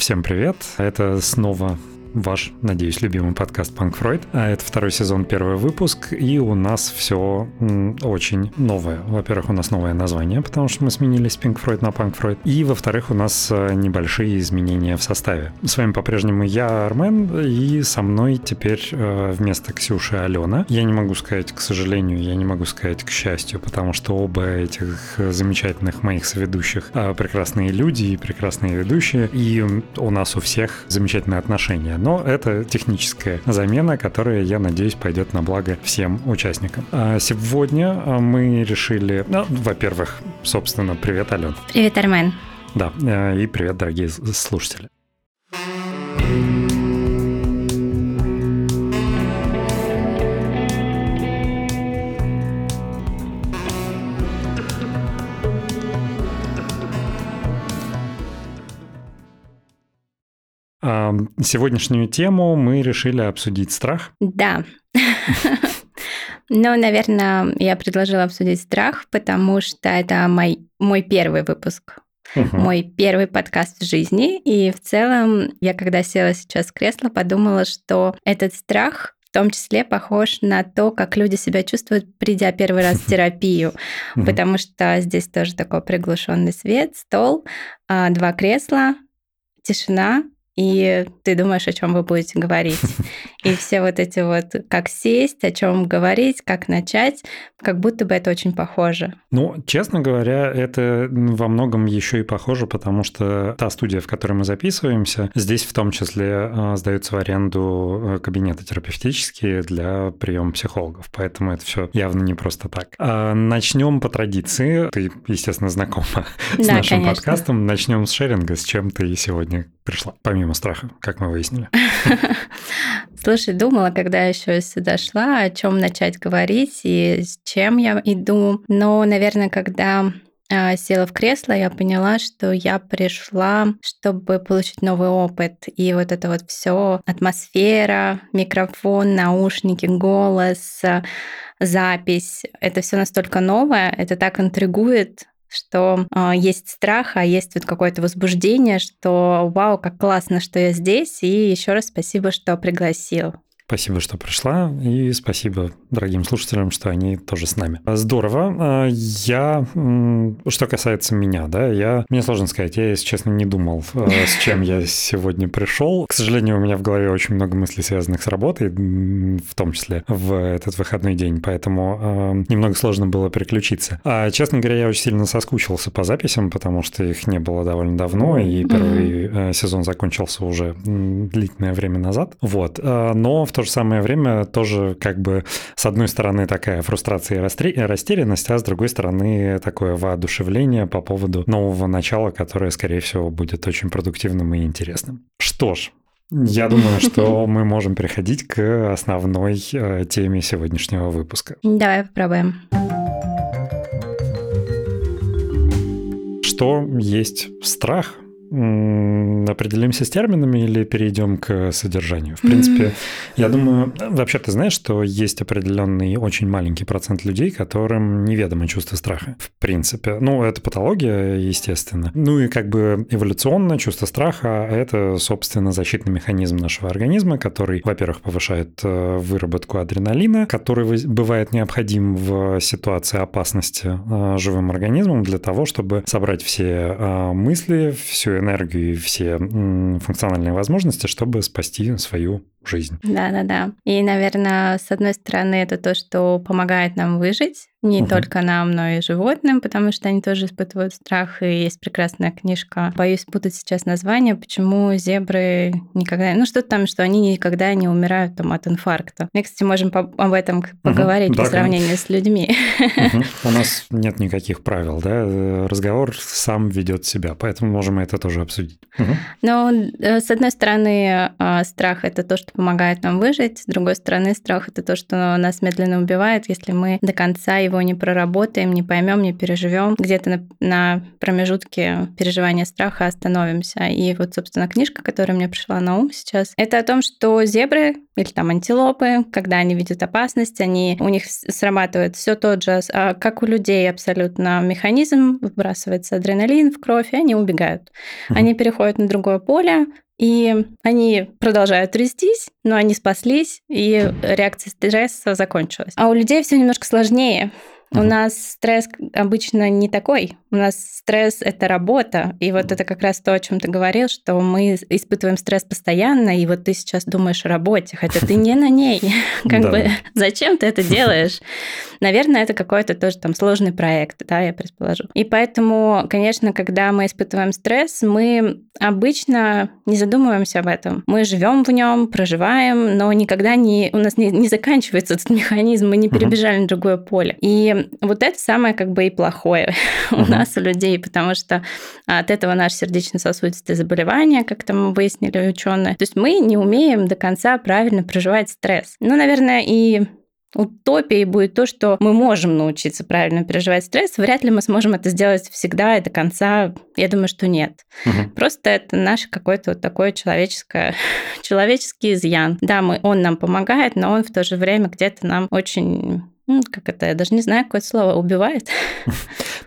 Всем привет! Это снова ваш, надеюсь, любимый подкаст Punk Freud. А это второй сезон, первый выпуск, и у нас все очень новое. Во-первых, у нас новое название, потому что мы сменились Pink Freud на Punk Freud. И, во-вторых, у нас э, небольшие изменения в составе. С вами по-прежнему я, Армен, и со мной теперь э, вместо Ксюши Алена. Я не могу сказать, к сожалению, я не могу сказать к счастью, потому что оба этих замечательных моих соведущих э, прекрасные люди и прекрасные ведущие, и у нас у всех замечательные отношения но это техническая замена, которая, я надеюсь, пойдет на благо всем участникам. А сегодня а, мы решили, ну, во-первых, собственно, привет, Ален. Привет, Армен. Да, э, и привет, дорогие слушатели. Сегодняшнюю тему мы решили обсудить страх. Да. Ну, наверное, я предложила обсудить страх, потому что это мой, мой первый выпуск. Угу. Мой первый подкаст в жизни. И в целом, я когда села сейчас в кресло, подумала, что этот страх в том числе похож на то, как люди себя чувствуют, придя первый раз в терапию, потому что здесь тоже такой приглушенный свет, стол, а, два кресла, тишина, и ты думаешь, о чем вы будете говорить. И все вот эти вот, как сесть, о чем говорить, как начать, как будто бы это очень похоже. Ну, честно говоря, это во многом еще и похоже, потому что та студия, в которой мы записываемся, здесь в том числе а, сдаются в аренду э, кабинеты терапевтические для приема психологов, поэтому это все явно не просто так. А начнем по традиции. Ты, естественно, знакома да, с нашим конечно. подкастом. Начнем с шеринга, с чем ты сегодня пришла, помимо страха, как мы выяснили? Слушай, думала, когда еще сюда шла, о чем начать говорить и с чем я иду. Но, наверное, когда а, села в кресло, я поняла, что я пришла, чтобы получить новый опыт. И вот это вот все атмосфера, микрофон, наушники, голос, запись, это все настолько новое, это так интригует, что э, есть страх, а есть вот какое-то возбуждение, что вау, как классно, что я здесь, и еще раз спасибо, что пригласил. Спасибо, что пришла, и спасибо дорогим слушателям, что они тоже с нами. Здорово. А, я, что касается меня, да, я, мне сложно сказать, я, если честно, не думал, а, с чем я сегодня пришел. К сожалению, у меня в голове очень много мыслей, связанных с работой, в том числе в этот выходной день, поэтому а, немного сложно было переключиться. А, честно говоря, я очень сильно соскучился по записям, потому что их не было довольно давно, и первый сезон закончился уже длительное время назад. Вот. Но в то же самое время тоже как бы с одной стороны такая фрустрация и растерянность, а с другой стороны такое воодушевление по поводу нового начала, которое, скорее всего, будет очень продуктивным и интересным. Что ж, я думаю, что мы можем переходить к основной э, теме сегодняшнего выпуска. Давай попробуем. Что есть страх? Определимся с терминами или перейдем к содержанию? В принципе, mm-hmm. я думаю, вообще ты знаешь, что есть определенный очень маленький процент людей, которым неведомо чувство страха. В принципе. Ну, это патология, естественно. Ну и как бы эволюционно чувство страха – это, собственно, защитный механизм нашего организма, который, во-первых, повышает э, выработку адреналина, который бывает необходим в ситуации опасности э, живым организмом для того, чтобы собрать все э, мысли, всю энергию и все функциональные возможности, чтобы спасти свою жизнь. Да, да, да. И, наверное, с одной стороны, это то, что помогает нам выжить, не угу. только нам, но и животным, потому что они тоже испытывают страх. И есть прекрасная книжка. Боюсь путать сейчас название, почему зебры никогда... Ну, что-то там, что они никогда не умирают там, от инфаркта. Мы, кстати, можем по- об этом поговорить угу. да, по сравнению конечно. с людьми. Угу. У нас нет никаких правил, да? Разговор сам ведет себя, поэтому можем это тоже обсудить. Угу. Но, э, с одной стороны, а, страх — это то, что помогает нам выжить. С другой стороны, страх это то, что нас медленно убивает, если мы до конца его не проработаем, не поймем, не переживем, где-то на, на промежутке переживания страха остановимся. И вот, собственно, книжка, которая мне пришла на ум сейчас, это о том, что зебры или там антилопы, когда они видят опасность, они, у них срабатывает все тот же, а, как у людей абсолютно механизм, выбрасывается адреналин в кровь, и они убегают. Они переходят на другое поле, и они продолжают трястись, но они спаслись, и реакция стресса закончилась. А у людей все немножко сложнее. У нас стресс обычно не такой. У нас стресс — это работа. И вот это как раз то, о чем ты говорил, что мы испытываем стресс постоянно, и вот ты сейчас думаешь о работе, хотя ты не на ней. Как бы зачем ты это делаешь? Наверное, это какой-то тоже там сложный проект, да, я предположу. И поэтому, конечно, когда мы испытываем стресс, мы обычно не задумываемся об этом. Мы живем в нем, проживаем, но никогда не у нас не, не заканчивается этот механизм, мы не перебежали на другое поле. И вот это самое как бы и плохое у нас, у людей, потому что от этого наши сердечно-сосудистые заболевания, как там выяснили ученые. То есть мы не умеем до конца правильно проживать стресс. Ну, наверное, и утопией будет то, что мы можем научиться правильно переживать стресс. Вряд ли мы сможем это сделать всегда и до конца. Я думаю, что нет. Угу. Просто это наш какой-то вот такой человеческое, человеческий изъян. Да, мы, он нам помогает, но он в то же время где-то нам очень ну, как это, я даже не знаю, какое слово, убивает?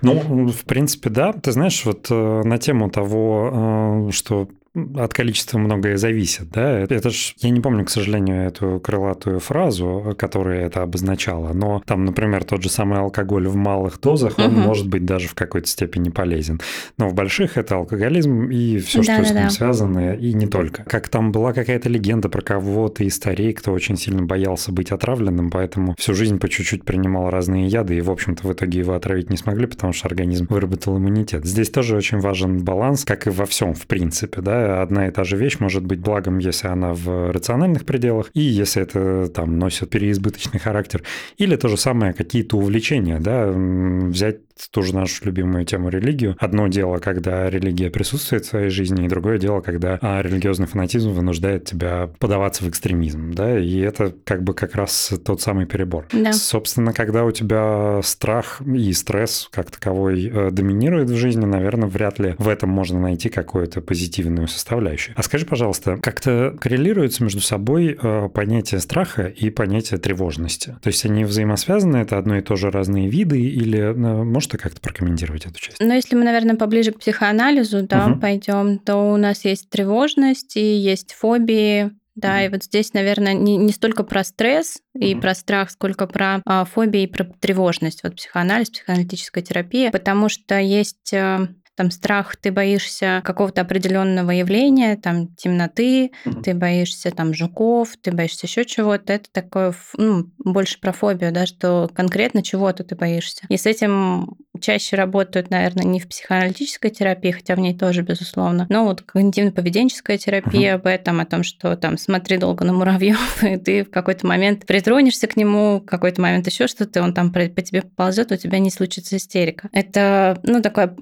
Ну, в принципе, да. Ты знаешь, вот э, на тему того, э, что от количества многое зависит, да. Это ж, я не помню, к сожалению, эту крылатую фразу, которая это обозначала, но там, например, тот же самый алкоголь в малых дозах, он угу. может быть даже в какой-то степени полезен. Но в больших это алкоголизм и все, да, что да, с ним да. связано, и не только. Как там была какая-то легенда про кого-то из старей, кто очень сильно боялся быть отравленным, поэтому всю жизнь по чуть-чуть принимал разные яды, и, в общем-то, в итоге его отравить не смогли, потому что организм выработал иммунитет. Здесь тоже очень важен баланс, как и во всем, в принципе, да, одна и та же вещь может быть благом, если она в рациональных пределах, и если это там носит переизбыточный характер, или то же самое какие-то увлечения, да, взять ту же нашу любимую тему религию. Одно дело, когда религия присутствует в твоей жизни, и другое дело, когда а, религиозный фанатизм вынуждает тебя подаваться в экстремизм, да, и это как бы как раз тот самый перебор. Да. Собственно, когда у тебя страх и стресс как таковой э, доминирует в жизни, наверное, вряд ли в этом можно найти какую-то позитивную составляющую. А скажи, пожалуйста, как-то коррелируется между собой э, понятие страха и понятие тревожности? То есть они взаимосвязаны, это одно и то же разные виды, или э, можешь ты как-то прокомментировать эту часть? Ну, если мы, наверное, поближе к психоанализу, да, угу. пойдем, то у нас есть тревожность и есть фобии, да, mm и вот здесь, наверное, не, не столько про стресс mm и про страх, сколько про а, фобии и про тревожность. Вот психоанализ, психоаналитическая терапия, потому что есть а, там страх, ты боишься какого-то определенного явления, там темноты, mm-hmm. ты боишься там жуков, ты боишься еще чего-то. Это такое, ну, больше про фобию, да, что конкретно чего-то ты боишься. И с этим чаще работают, наверное, не в психоаналитической терапии, хотя в ней тоже, безусловно, но вот когнитивно-поведенческая терапия uh-huh. об этом, о том, что там смотри долго на муравьев, и ты в какой-то момент притронешься к нему, в какой-то момент еще что-то, он там по тебе ползет, у тебя не случится истерика. Это, ну, такая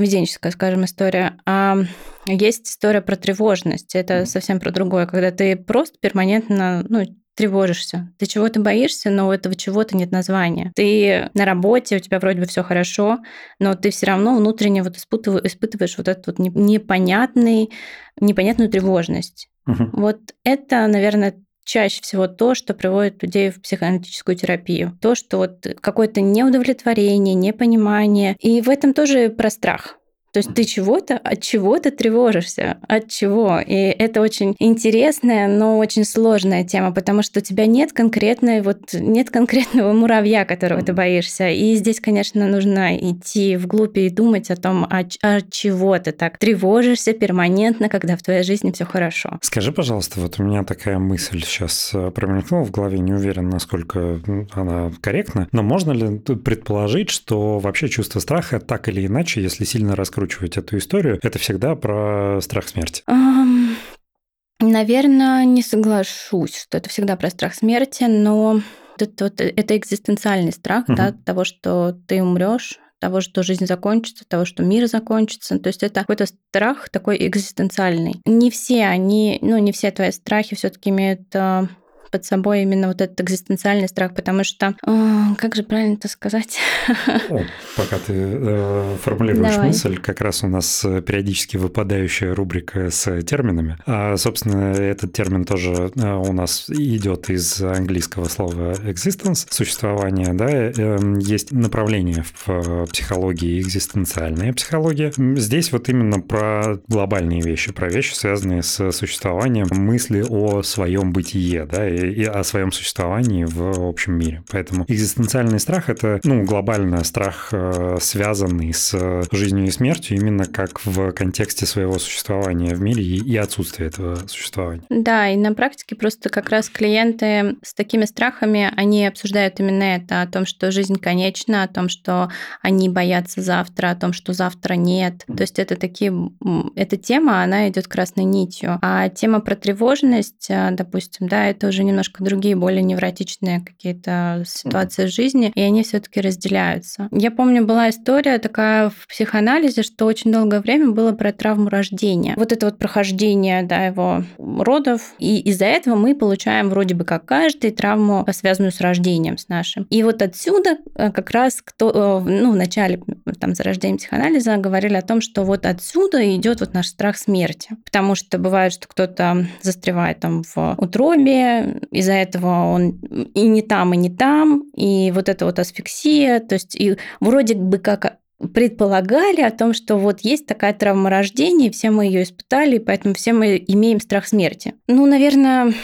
когнитивно-поведенческая, скажем, история. А есть история про тревожность. Это совсем про другое, когда ты просто перманентно, ну, тревожишься. Ты чего-то боишься, но у этого чего-то нет названия. Ты на работе, у тебя вроде бы все хорошо, но ты все равно внутренне вот испытываешь, испытываешь вот эту вот непонятный, непонятную тревожность. Угу. Вот это, наверное, чаще всего то, что приводит людей в психоаналитическую терапию. То, что вот какое-то неудовлетворение, непонимание. И в этом тоже про страх. То есть ты чего-то, от чего-то тревожишься. От чего? И это очень интересная, но очень сложная тема, потому что у тебя нет конкретной, вот нет конкретного муравья, которого ты боишься. И здесь, конечно, нужно идти вглубь и думать о том, от, чего ты так тревожишься перманентно, когда в твоей жизни все хорошо. Скажи, пожалуйста, вот у меня такая мысль сейчас э, промелькнула в голове, не уверен, насколько она корректна, но можно ли предположить, что вообще чувство страха так или иначе, если сильно раскрыть раскручивать эту историю, это всегда про страх смерти. Um, наверное, не соглашусь, что это всегда про страх смерти, но это, вот, это экзистенциальный страх, угу. да, того, что ты умрешь, того, что жизнь закончится, того, что мир закончится. То есть это какой-то страх такой экзистенциальный. Не все они, ну, не все твои страхи все таки имеют а, под собой именно вот этот экзистенциальный страх, потому что, э, как же правильно это сказать? О, пока ты э, формулируешь Давай. мысль, как раз у нас э, периодически выпадающая рубрика с терминами. А, собственно, этот термин тоже э, у нас идет из английского слова existence, существование, да, э, есть направление в психологии экзистенциальная психология. Здесь вот именно про глобальные вещи, про вещи, связанные с существованием мысли о своем бытие, да, и и о своем существовании в общем мире. Поэтому экзистенциальный страх — это, ну, глобально страх, э, связанный с жизнью и смертью, именно как в контексте своего существования в мире и отсутствия этого существования. Да, и на практике просто как раз клиенты с такими страхами, они обсуждают именно это, о том, что жизнь конечна, о том, что они боятся завтра, о том, что завтра нет. То есть это такие, эта тема, она идет красной нитью. А тема про тревожность, э, допустим, да, это уже немножко другие, более невротичные какие-то ситуации жизни, и они все-таки разделяются. Я помню, была история такая в психоанализе, что очень долгое время было про травму рождения. Вот это вот прохождение да, его родов, и из-за этого мы получаем вроде бы как каждый травму, связанную с рождением с нашим. И вот отсюда э, как раз кто, э, ну, в начале там, зарождения психоанализа говорили о том, что вот отсюда идет вот наш страх смерти. Потому что бывает, что кто-то застревает там в утробе, из-за этого он и не там, и не там, и вот это вот асфиксия, то есть и вроде бы как предполагали о том, что вот есть такая травма рождения, все мы ее испытали, поэтому все мы имеем страх смерти. Ну, наверное,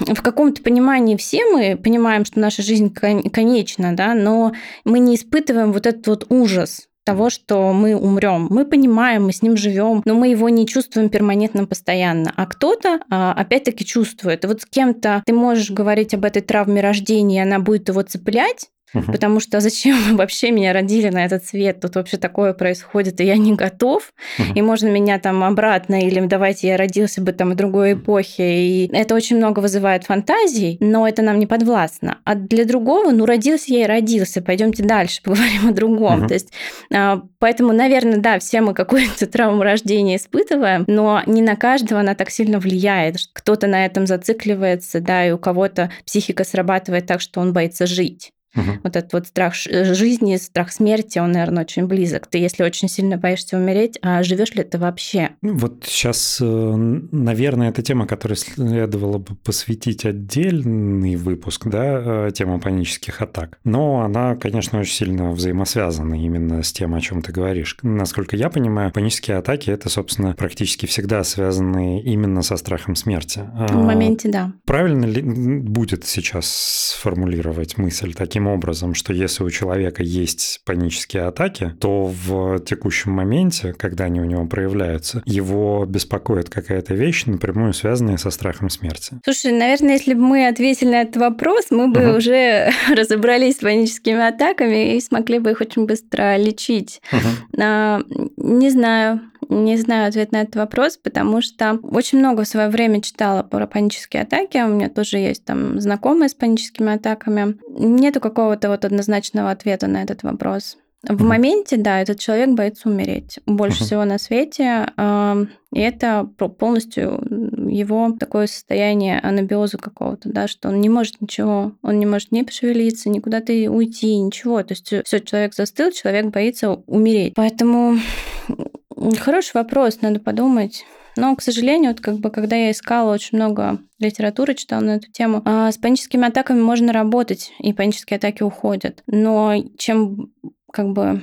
в каком-то понимании все мы понимаем, что наша жизнь конечна, да, но мы не испытываем вот этот вот ужас того, что мы умрем. Мы понимаем, мы с ним живем, но мы его не чувствуем перманентно постоянно. А кто-то, а, опять-таки, чувствует. И вот с кем-то ты можешь говорить об этой травме рождения, она будет его цеплять, Угу. Потому что зачем вы вообще меня родили на этот свет? Тут вообще такое происходит, и я не готов. Угу. И можно меня там обратно, или давайте я родился бы там в другой эпохе. И это очень много вызывает фантазий, но это нам не подвластно. А для другого, ну, родился я и родился. Пойдемте дальше, поговорим о другом. Угу. То есть, а, поэтому, наверное, да, все мы какую-то травму рождения испытываем, но не на каждого она так сильно влияет. Кто-то на этом зацикливается, да, и у кого-то психика срабатывает так, что он боится жить. Угу. Вот этот вот страх э, жизни, страх смерти, он, наверное, очень близок. Ты, если очень сильно боишься умереть, а живешь ли ты вообще? Ну, вот сейчас, э, наверное, это тема, которой следовало бы посвятить отдельный выпуск, да, э, тема панических атак. Но она, конечно, очень сильно взаимосвязана именно с тем, о чем ты говоришь. Насколько я понимаю, панические атаки это, собственно, практически всегда связаны именно со страхом смерти. В моменте, да. Правильно ли будет сейчас сформулировать мысль таким образом, что если у человека есть панические атаки, то в текущем моменте, когда они у него проявляются, его беспокоит какая-то вещь, напрямую связанная со страхом смерти. Слушай, наверное, если бы мы ответили на этот вопрос, мы бы угу. уже разобрались с паническими атаками и смогли бы их очень быстро лечить. Угу. А, не знаю. Не знаю ответ на этот вопрос, потому что очень много в свое время читала про панические атаки. У меня тоже есть там знакомые с паническими атаками. Нету какого-то вот однозначного ответа на этот вопрос. В моменте, да, этот человек боится умереть больше всего на свете, и это полностью его такое состояние анабиоза какого-то, да, что он не может ничего, он не может ни пошевелиться, никуда ты уйти, ничего. То есть все, человек застыл, человек боится умереть. Поэтому Хороший вопрос, надо подумать. Но, к сожалению, вот как бы, когда я искала очень много литературы, читала на эту тему, а, с паническими атаками можно работать, и панические атаки уходят. Но чем как бы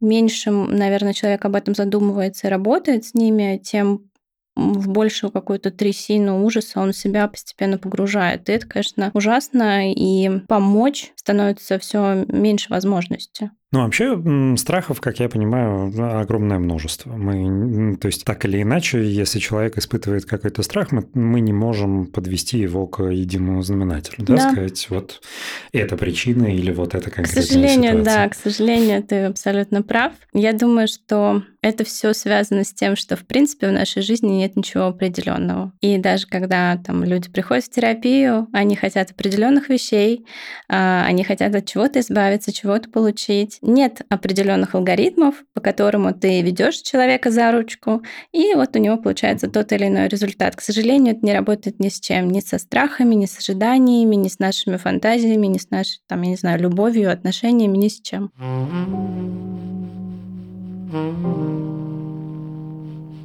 меньше, наверное, человек об этом задумывается и работает с ними, тем в большую какую-то трясину ужаса он себя постепенно погружает. И это, конечно, ужасно, и помочь становится все меньше возможности. Ну, вообще, страхов, как я понимаю, огромное множество. Мы, то есть, так или иначе, если человек испытывает какой-то страх, мы, мы не можем подвести его к единому знаменателю, да, да. сказать, вот это причина или вот это конкретная К сожалению, ситуация. да, к сожалению, ты абсолютно прав. Я думаю, что это все связано с тем, что, в принципе, в нашей жизни нет ничего определенного. И даже когда там люди приходят в терапию, они хотят определенных вещей, а, они хотят от чего-то избавиться, чего-то получить, нет определенных алгоритмов, по которому ты ведешь человека за ручку, и вот у него получается тот или иной результат. К сожалению, это не работает ни с чем, ни со страхами, ни с ожиданиями, ни с нашими фантазиями, ни с нашей, там, я не знаю, любовью, отношениями, ни с чем.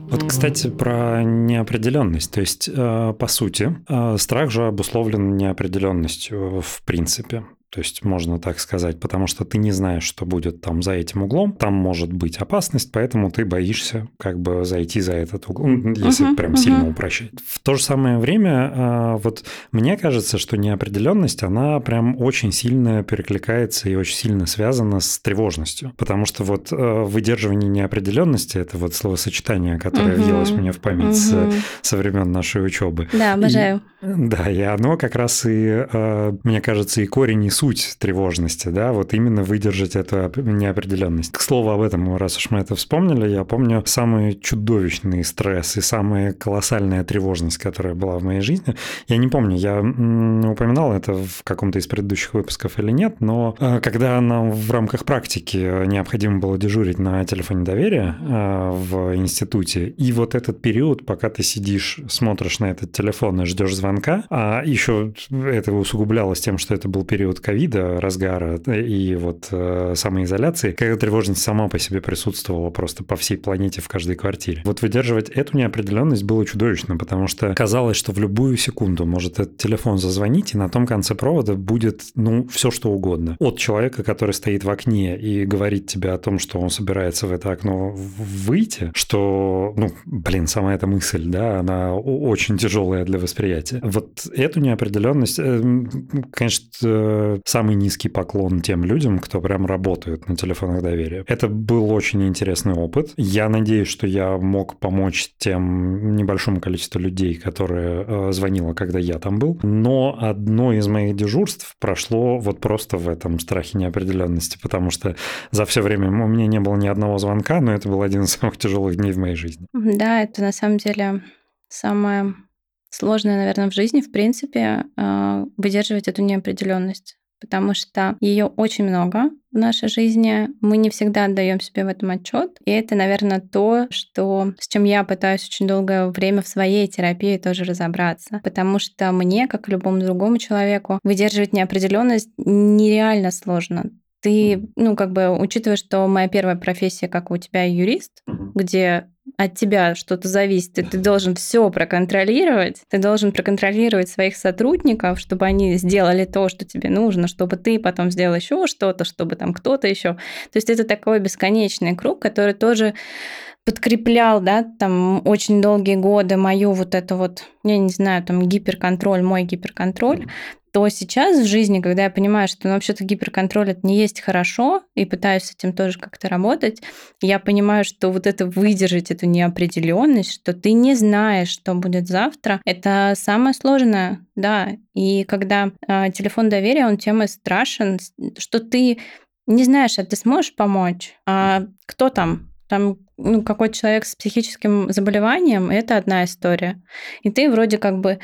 Вот, кстати, про неопределенность. То есть, э, по сути, э, страх же обусловлен неопределенностью в принципе. То есть можно так сказать, потому что ты не знаешь, что будет там за этим углом. Там может быть опасность, поэтому ты боишься как бы зайти за этот угол, если uh-huh, прям uh-huh. сильно упрощать. В то же самое время, а, вот мне кажется, что неопределенность, она прям очень сильно перекликается и очень сильно связана с тревожностью. Потому что вот а, выдерживание неопределенности это вот словосочетание, которое uh-huh, въелось мне в память uh-huh. с, со времен нашей учебы. Да, обожаю. И, да, и оно как раз и, а, мне кажется, и корень и суть тревожности, да, вот именно выдержать эту неопределенность. К слову об этом, раз уж мы это вспомнили, я помню самый чудовищный стресс и самая колоссальная тревожность, которая была в моей жизни. Я не помню, я упоминал это в каком-то из предыдущих выпусков или нет, но э, когда нам в рамках практики необходимо было дежурить на телефоне доверия э, в институте, и вот этот период, пока ты сидишь, смотришь на этот телефон и ждешь звонка, а еще это усугублялось тем, что это был период ковида, разгара и вот э, самоизоляции, когда тревожность сама по себе присутствовала просто по всей планете в каждой квартире. Вот выдерживать эту неопределенность было чудовищно, потому что казалось, что в любую секунду может этот телефон зазвонить, и на том конце провода будет, ну, все что угодно. От человека, который стоит в окне и говорит тебе о том, что он собирается в это окно выйти, что, ну, блин, сама эта мысль, да, она очень тяжелая для восприятия. Вот эту неопределенность, э, самый низкий поклон тем людям, кто прям работают на телефонах доверия. Это был очень интересный опыт. Я надеюсь, что я мог помочь тем небольшому количеству людей, которые э, звонило, когда я там был. Но одно из моих дежурств прошло вот просто в этом страхе неопределенности, потому что за все время у меня не было ни одного звонка, но это был один из самых тяжелых дней в моей жизни. Да, это на самом деле самое сложное, наверное, в жизни, в принципе, э, выдерживать эту неопределенность потому что ее очень много в нашей жизни. Мы не всегда отдаем себе в этом отчет. И это, наверное, то, что, с чем я пытаюсь очень долгое время в своей терапии тоже разобраться. Потому что мне, как и любому другому человеку, выдерживать неопределенность нереально сложно ты, ну, как бы, учитывая, что моя первая профессия, как у тебя, юрист, где от тебя что-то зависит, и ты должен все проконтролировать, ты должен проконтролировать своих сотрудников, чтобы они сделали то, что тебе нужно, чтобы ты потом сделал еще что-то, чтобы там кто-то еще. То есть это такой бесконечный круг, который тоже подкреплял, да, там очень долгие годы мою вот это вот, я не знаю, там гиперконтроль, мой гиперконтроль, то сейчас в жизни, когда я понимаю, что ну, вообще-то гиперконтроль это не есть хорошо, и пытаюсь с этим тоже как-то работать, я понимаю, что вот это выдержать эту неопределенность, что ты не знаешь, что будет завтра, это самое сложное, да. И когда э, телефон доверия, он тем и страшен, что ты не знаешь, а ты сможешь помочь, а кто там, там ну, какой-то человек с психическим заболеванием, это одна история. И ты вроде как бы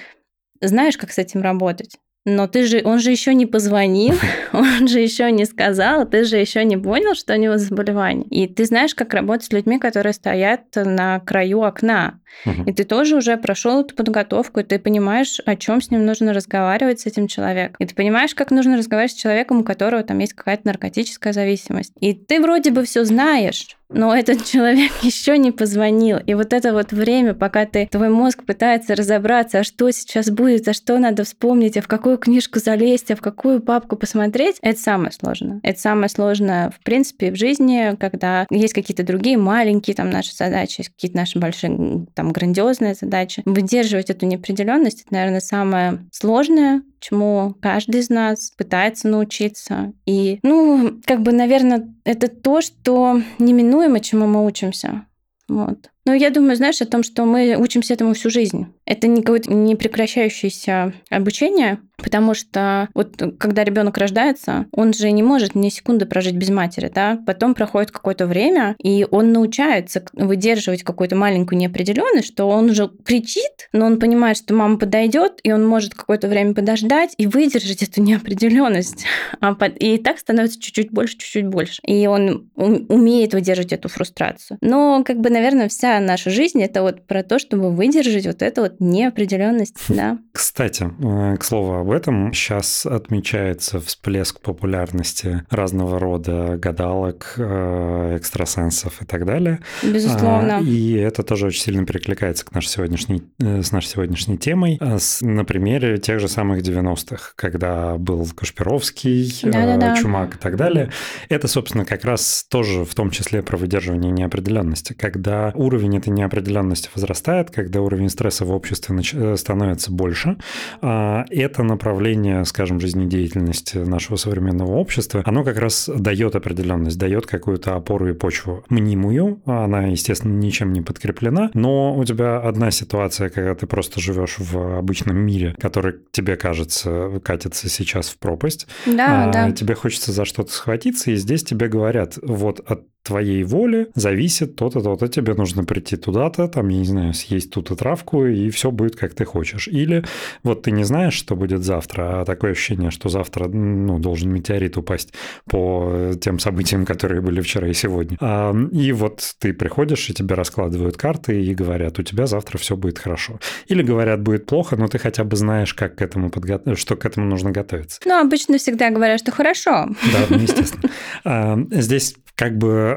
знаешь, как с этим работать. Но ты же, он же еще не позвонил, он же еще не сказал, ты же еще не понял, что у него заболевание. И ты знаешь, как работать с людьми, которые стоят на краю окна. И ты тоже уже прошел эту подготовку, и ты понимаешь, о чем с ним нужно разговаривать с этим человеком. И ты понимаешь, как нужно разговаривать с человеком, у которого там есть какая-то наркотическая зависимость. И ты вроде бы все знаешь, но этот человек еще не позвонил. И вот это вот время, пока ты, твой мозг пытается разобраться, а что сейчас будет, а что надо вспомнить, а в какую книжку залезть, а в какую папку посмотреть, это самое сложное. Это самое сложное, в принципе, в жизни, когда есть какие-то другие маленькие там наши задачи, какие-то наши большие там грандиозные задачи. Выдерживать эту неопределенность, это, наверное, самое сложное, чему каждый из нас пытается научиться. И, ну, как бы, наверное, это то, что неминуемо, чему мы учимся. Вот. Но я думаю, знаешь, о том, что мы учимся этому всю жизнь. Это не какое-то непрекращающееся обучение, Потому что вот когда ребенок рождается, он же не может ни секунды прожить без матери, да. Потом проходит какое-то время, и он научается выдерживать какую-то маленькую неопределенность, что он уже кричит, но он понимает, что мама подойдет, и он может какое-то время подождать и выдержать эту неопределенность. А и так становится чуть-чуть больше, чуть-чуть больше. И он умеет выдержать эту фрустрацию. Но, как бы, наверное, вся наша жизнь это вот про то, чтобы выдержать вот эту вот неопределенность, да. Кстати, э, к слову об этом, сейчас отмечается всплеск популярности разного рода гадалок, э, экстрасенсов и так далее. Безусловно. А, и это тоже очень сильно перекликается к нашей сегодняшней, э, с нашей сегодняшней темой. А на примере тех же самых 90-х, когда был Кашпировский, Да-да-да. Чумак и так далее. Это, собственно, как раз тоже в том числе про выдерживание неопределенности. Когда уровень этой неопределенности возрастает, когда уровень стресса в обществе становится больше, а, это направление, скажем, жизнедеятельности нашего современного общества, оно как раз дает определенность, дает какую-то опору и почву мнимую, она, естественно, ничем не подкреплена, но у тебя одна ситуация, когда ты просто живешь в обычном мире, который тебе кажется катится сейчас в пропасть, да, а, да. тебе хочется за что-то схватиться, и здесь тебе говорят, вот от твоей воли зависит то-то, то-то. Тебе нужно прийти туда-то, там, я не знаю, съесть ту-то травку, и все будет, как ты хочешь. Или вот ты не знаешь, что будет завтра, а такое ощущение, что завтра ну, должен метеорит упасть по тем событиям, которые были вчера и сегодня. А, и вот ты приходишь, и тебе раскладывают карты и говорят, у тебя завтра все будет хорошо. Или говорят, будет плохо, но ты хотя бы знаешь, как к этому подго... что к этому нужно готовиться. Ну, обычно всегда говорят, что хорошо. Да, ну, естественно. А, здесь как бы, э,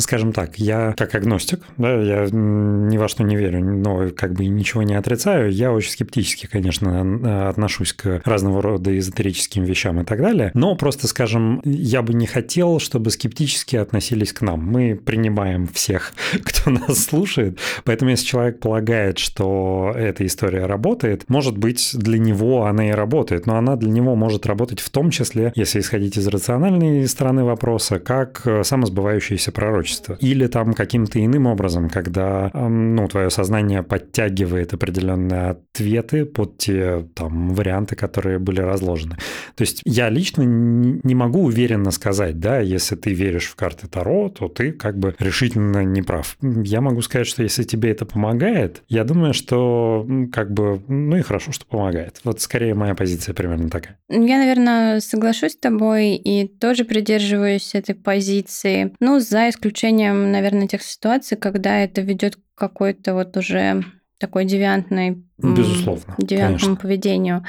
скажем так, я как агностик, да, я ни во что не верю, но как бы ничего не отрицаю, я очень скептически, конечно, отношусь к разного рода эзотерическим вещам и так далее, но просто, скажем, я бы не хотел, чтобы скептически относились к нам. Мы принимаем всех, кто нас слушает, поэтому если человек полагает, что эта история работает, может быть, для него она и работает, но она для него может работать в том числе, если исходить из рациональной стороны вопроса, как как самосбывающееся пророчество. Или там каким-то иным образом, когда ну, твое сознание подтягивает определенные ответы под те там, варианты, которые были разложены. То есть я лично не могу уверенно сказать, да, если ты веришь в карты Таро, то ты как бы решительно не прав. Я могу сказать, что если тебе это помогает, я думаю, что как бы, ну и хорошо, что помогает. Вот скорее моя позиция примерно такая. Я, наверное, соглашусь с тобой и тоже придерживаюсь этой позиции Ну, за исключением, наверное, тех ситуаций, когда это ведет к какой-то вот уже такой девиантной... Безусловно. Девиантному конечно. поведению.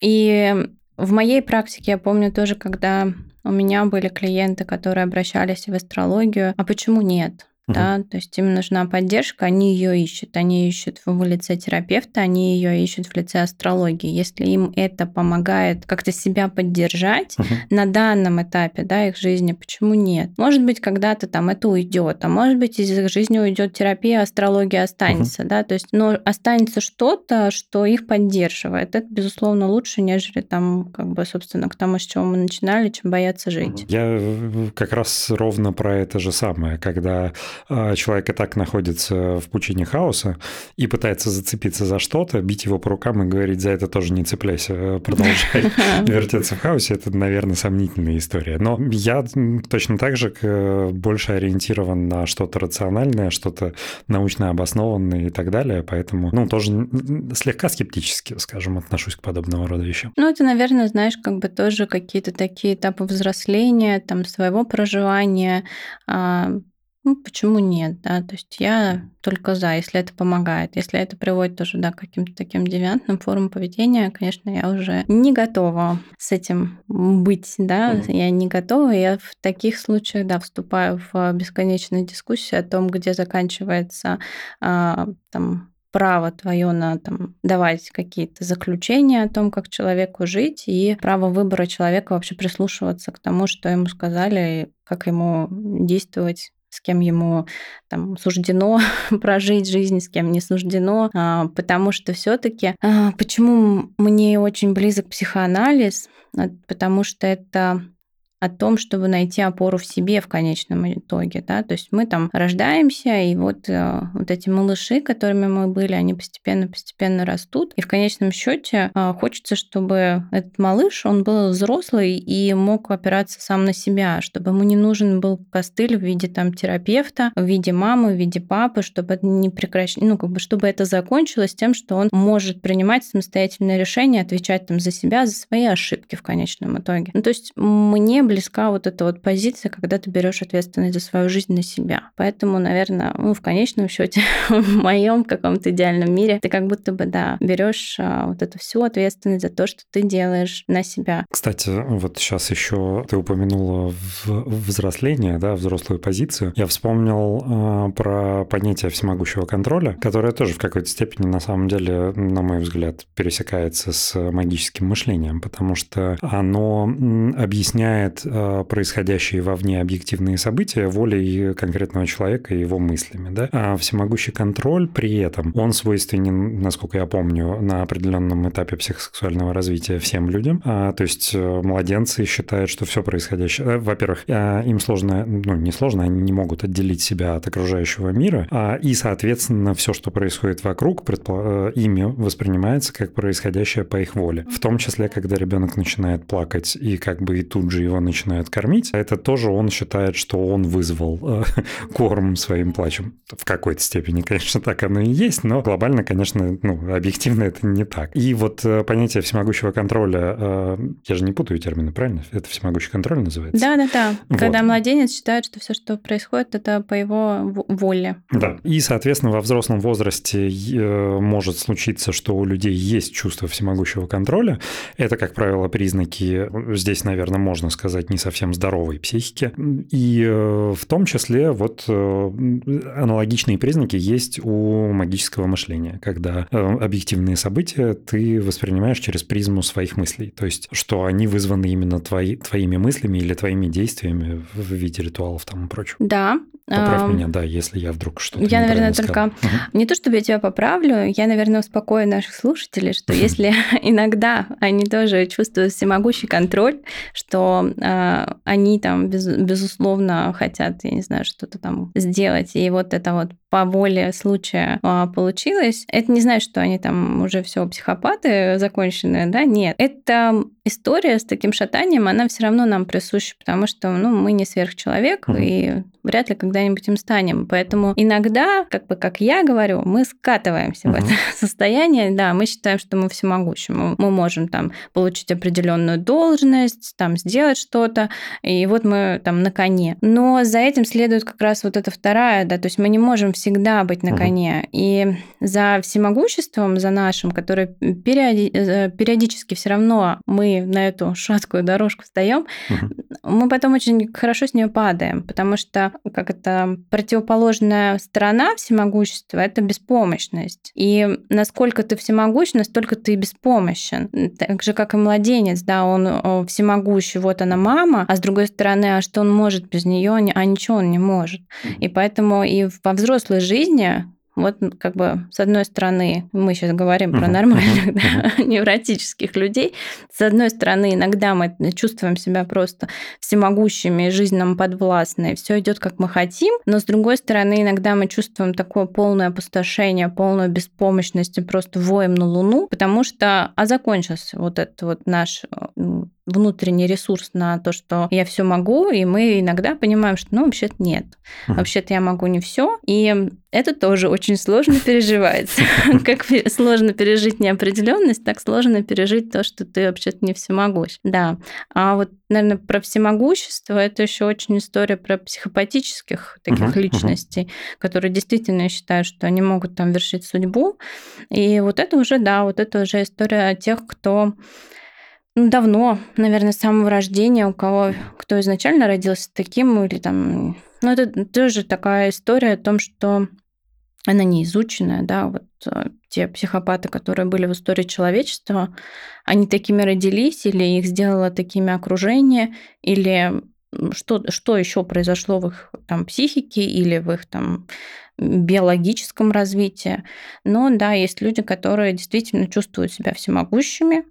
И в моей практике я помню тоже, когда у меня были клиенты, которые обращались в астрологию, а почему нет? Угу. Да, то есть им нужна поддержка, они ее ищут, они ищут в лице терапевта, они ее ищут в лице астрологии. Если им это помогает как-то себя поддержать угу. на данном этапе, да, их жизни, почему нет? Может быть, когда-то там это уйдет, а может быть, из их жизни уйдет терапия, астрология останется, угу. да, то есть, но останется что-то, что их поддерживает. Это, безусловно, лучше, нежели там, как бы, собственно, к тому, с чего мы начинали, чем бояться жить. Я как раз ровно про это же самое, когда человек и так находится в пучине хаоса и пытается зацепиться за что-то, бить его по рукам и говорить, за это тоже не цепляйся, э, продолжай вертеться в хаосе, это, наверное, сомнительная история. Но я точно так же больше ориентирован на что-то рациональное, что-то научно обоснованное и так далее, поэтому, ну, тоже слегка скептически, скажем, отношусь к подобного рода вещам. Ну, это, наверное, знаешь, как бы тоже какие-то такие этапы взросления, там, своего проживания, а, ну, почему нет, да, то есть я только за, если это помогает. Если это приводит тоже, да, к каким-то таким девиантным формам поведения, конечно, я уже не готова с этим быть, да, mm-hmm. я не готова, я в таких случаях, да, вступаю в бесконечную дискуссию о том, где заканчивается а, там право твое на там, давать какие-то заключения о том, как человеку жить, и право выбора человека вообще прислушиваться к тому, что ему сказали, как ему действовать с кем ему там суждено прожить жизнь, с кем не суждено, а, потому что все-таки а, почему мне очень близок психоанализ, потому что это о том, чтобы найти опору в себе в конечном итоге, да, то есть мы там рождаемся, и вот, э, вот эти малыши, которыми мы были, они постепенно-постепенно растут, и в конечном счете э, хочется, чтобы этот малыш, он был взрослый и мог опираться сам на себя, чтобы ему не нужен был костыль в виде там терапевта, в виде мамы, в виде папы, чтобы это не прекращ... ну, как бы, чтобы это закончилось тем, что он может принимать самостоятельные решения, отвечать там за себя, за свои ошибки в конечном итоге. Ну, то есть мне близка вот эта вот позиция, когда ты берешь ответственность за свою жизнь на себя. Поэтому, наверное, ну, в конечном счете, в моем каком-то идеальном мире, ты как будто бы, да, берешь а, вот эту всю ответственность за то, что ты делаешь на себя. Кстати, вот сейчас еще ты упомянула взросление, да, взрослую позицию. Я вспомнил э, про понятие всемогущего контроля, которое тоже в какой-то степени, на самом деле, на мой взгляд, пересекается с магическим мышлением, потому что оно объясняет э, происходящие вовне объективные события волей конкретного человека и его мыслями. Да? А всемогущий контроль при этом, он свойственен, насколько я помню, на определенном этапе психосексуального развития всем людям. А, то есть э, младенцы считают, что все происходящее... Э, во-первых, им сложно, ну не сложно, они не могут отделить себя от окружающего мира, а, и, соответственно, все, что происходит вокруг, предпо... ими воспринимается как происходящее по их воле. В том числе, когда ребенок начинает плакать и как бы и тут же его начинают кормить, это тоже он считает, что он вызвал э, корм своим плачем. В какой-то степени, конечно, так оно и есть, но глобально, конечно, ну, объективно это не так. И вот э, понятие всемогущего контроля, э, я же не путаю термины, правильно? Это всемогущий контроль называется? Да, да, да. Вот. Когда младенец считает, что все, что происходит, это по его воле. Да. И, соответственно, во взрослом возрасте может случиться, что у людей есть чувство всемогущего контроля. Это, как правило, признаки, здесь, наверное, можно сказать, сказать, не совсем здоровой психики. И э, в том числе вот э, аналогичные признаки есть у магического мышления, когда э, объективные события ты воспринимаешь через призму своих мыслей. То есть, что они вызваны именно твои, твоими мыслями или твоими действиями в виде ритуалов там и прочего. Да. Поправь меня, да, если я вдруг что-то Я, наверное, только... Угу. Не то, чтобы я тебя поправлю, я, наверное, успокою наших слушателей, что если иногда они тоже чувствуют всемогущий контроль, что они там, без, безусловно, хотят, я не знаю, что-то там сделать, и вот это вот по воле случая а, получилось, это не значит, что они там уже все психопаты законченные, да, нет. Это история с таким шатанием, она все равно нам присуща, потому что, ну, мы не сверхчеловек, mm-hmm. и вряд ли когда-нибудь им станем. Поэтому иногда, как бы, как я говорю, мы скатываемся mm-hmm. в это состояние, да, мы считаем, что мы всемогущи, мы, мы можем там получить определенную должность, там сделать что-то, и вот мы там на коне. Но за этим следует как раз вот эта вторая, да, то есть мы не можем всегда быть на коне. И за всемогуществом, за нашим, который периоди- э, периодически все равно мы на эту шаткую дорожку встаем, мы потом очень хорошо с нее падаем, потому что как это противоположная сторона всемогущества это беспомощность. И насколько ты всемогущ, настолько ты беспомощен. Так же, как и младенец, да, он всемогущий, вот она мама, а с другой стороны, а что он может без нее, а ничего он не может. И поэтому и во взрослом взрослой жизни вот как бы с одной стороны мы сейчас говорим про нормальных да, невротических людей, с одной стороны иногда мы чувствуем себя просто всемогущими, жизнь нам подвластной, все идет как мы хотим, но с другой стороны иногда мы чувствуем такое полное опустошение, полную беспомощность и просто воем на луну, потому что а закончился вот этот вот наш внутренний ресурс на то, что я все могу, и мы иногда понимаем, что ну вообще-то нет, вообще-то я могу не все, и это тоже очень сложно переживается. Как сложно пережить неопределенность, так сложно пережить то, что ты вообще-то не всемогущ. Да. А вот, наверное, про всемогущество это еще очень история про психопатических таких личностей, которые действительно считают, что они могут там вершить судьбу. И вот это уже, да, вот это уже история тех, кто ну, давно, наверное, с самого рождения, у кого, кто изначально родился таким, или там... Ну, это тоже такая история о том, что она не изученная, да, вот э, те психопаты, которые были в истории человечества, они такими родились, или их сделало такими окружение, или что, что еще произошло в их там, психике или в их там биологическом развитии. Но да, есть люди, которые действительно чувствуют себя всемогущими,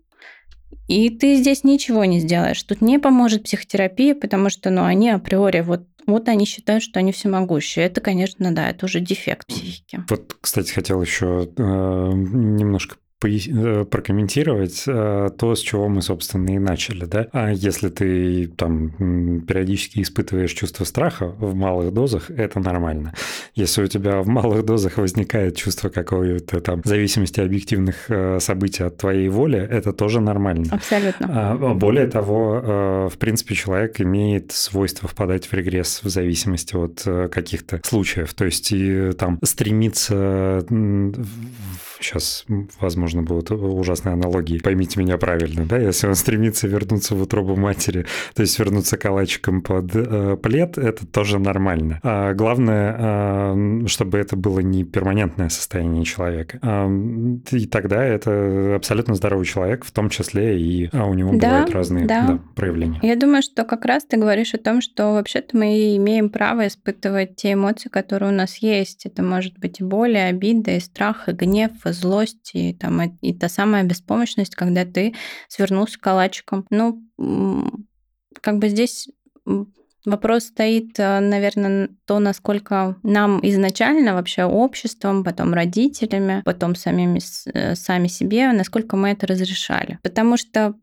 И ты здесь ничего не сделаешь. Тут не поможет психотерапия, потому что ну, они априори вот вот они считают, что они всемогущие. Это, конечно, да, это уже дефект психики. Вот, кстати, хотел еще э, немножко прокомментировать э, то, с чего мы, собственно, и начали, да? А если ты там периодически испытываешь чувство страха в малых дозах, это нормально. Если у тебя в малых дозах возникает чувство какой-то там зависимости объективных э, событий от твоей воли, это тоже нормально. Абсолютно. А, более того, в принципе, человек имеет свойство впадать в регресс в зависимости от каких-то случаев. То есть и там стремиться сейчас, возможно, будут ужасные аналогии, поймите меня правильно, да, если он стремится вернуться в утробу матери, то есть вернуться калачиком под э, плед, это тоже нормально. А главное, э, чтобы это было не перманентное состояние человека. Э, и тогда это абсолютно здоровый человек, в том числе и а у него да, бывают разные да. Да, проявления. Я думаю, что как раз ты говоришь о том, что вообще-то мы имеем право испытывать те эмоции, которые у нас есть. Это может быть и боль, и обида, и страх, и гнев, злость и, там, и та самая беспомощность, когда ты свернулся калачиком. Ну, как бы здесь Вопрос стоит, э, наверное, то, насколько нам изначально вообще обществом, потом родителями, потом самими, э, сами себе, насколько мы это разрешали. Потому что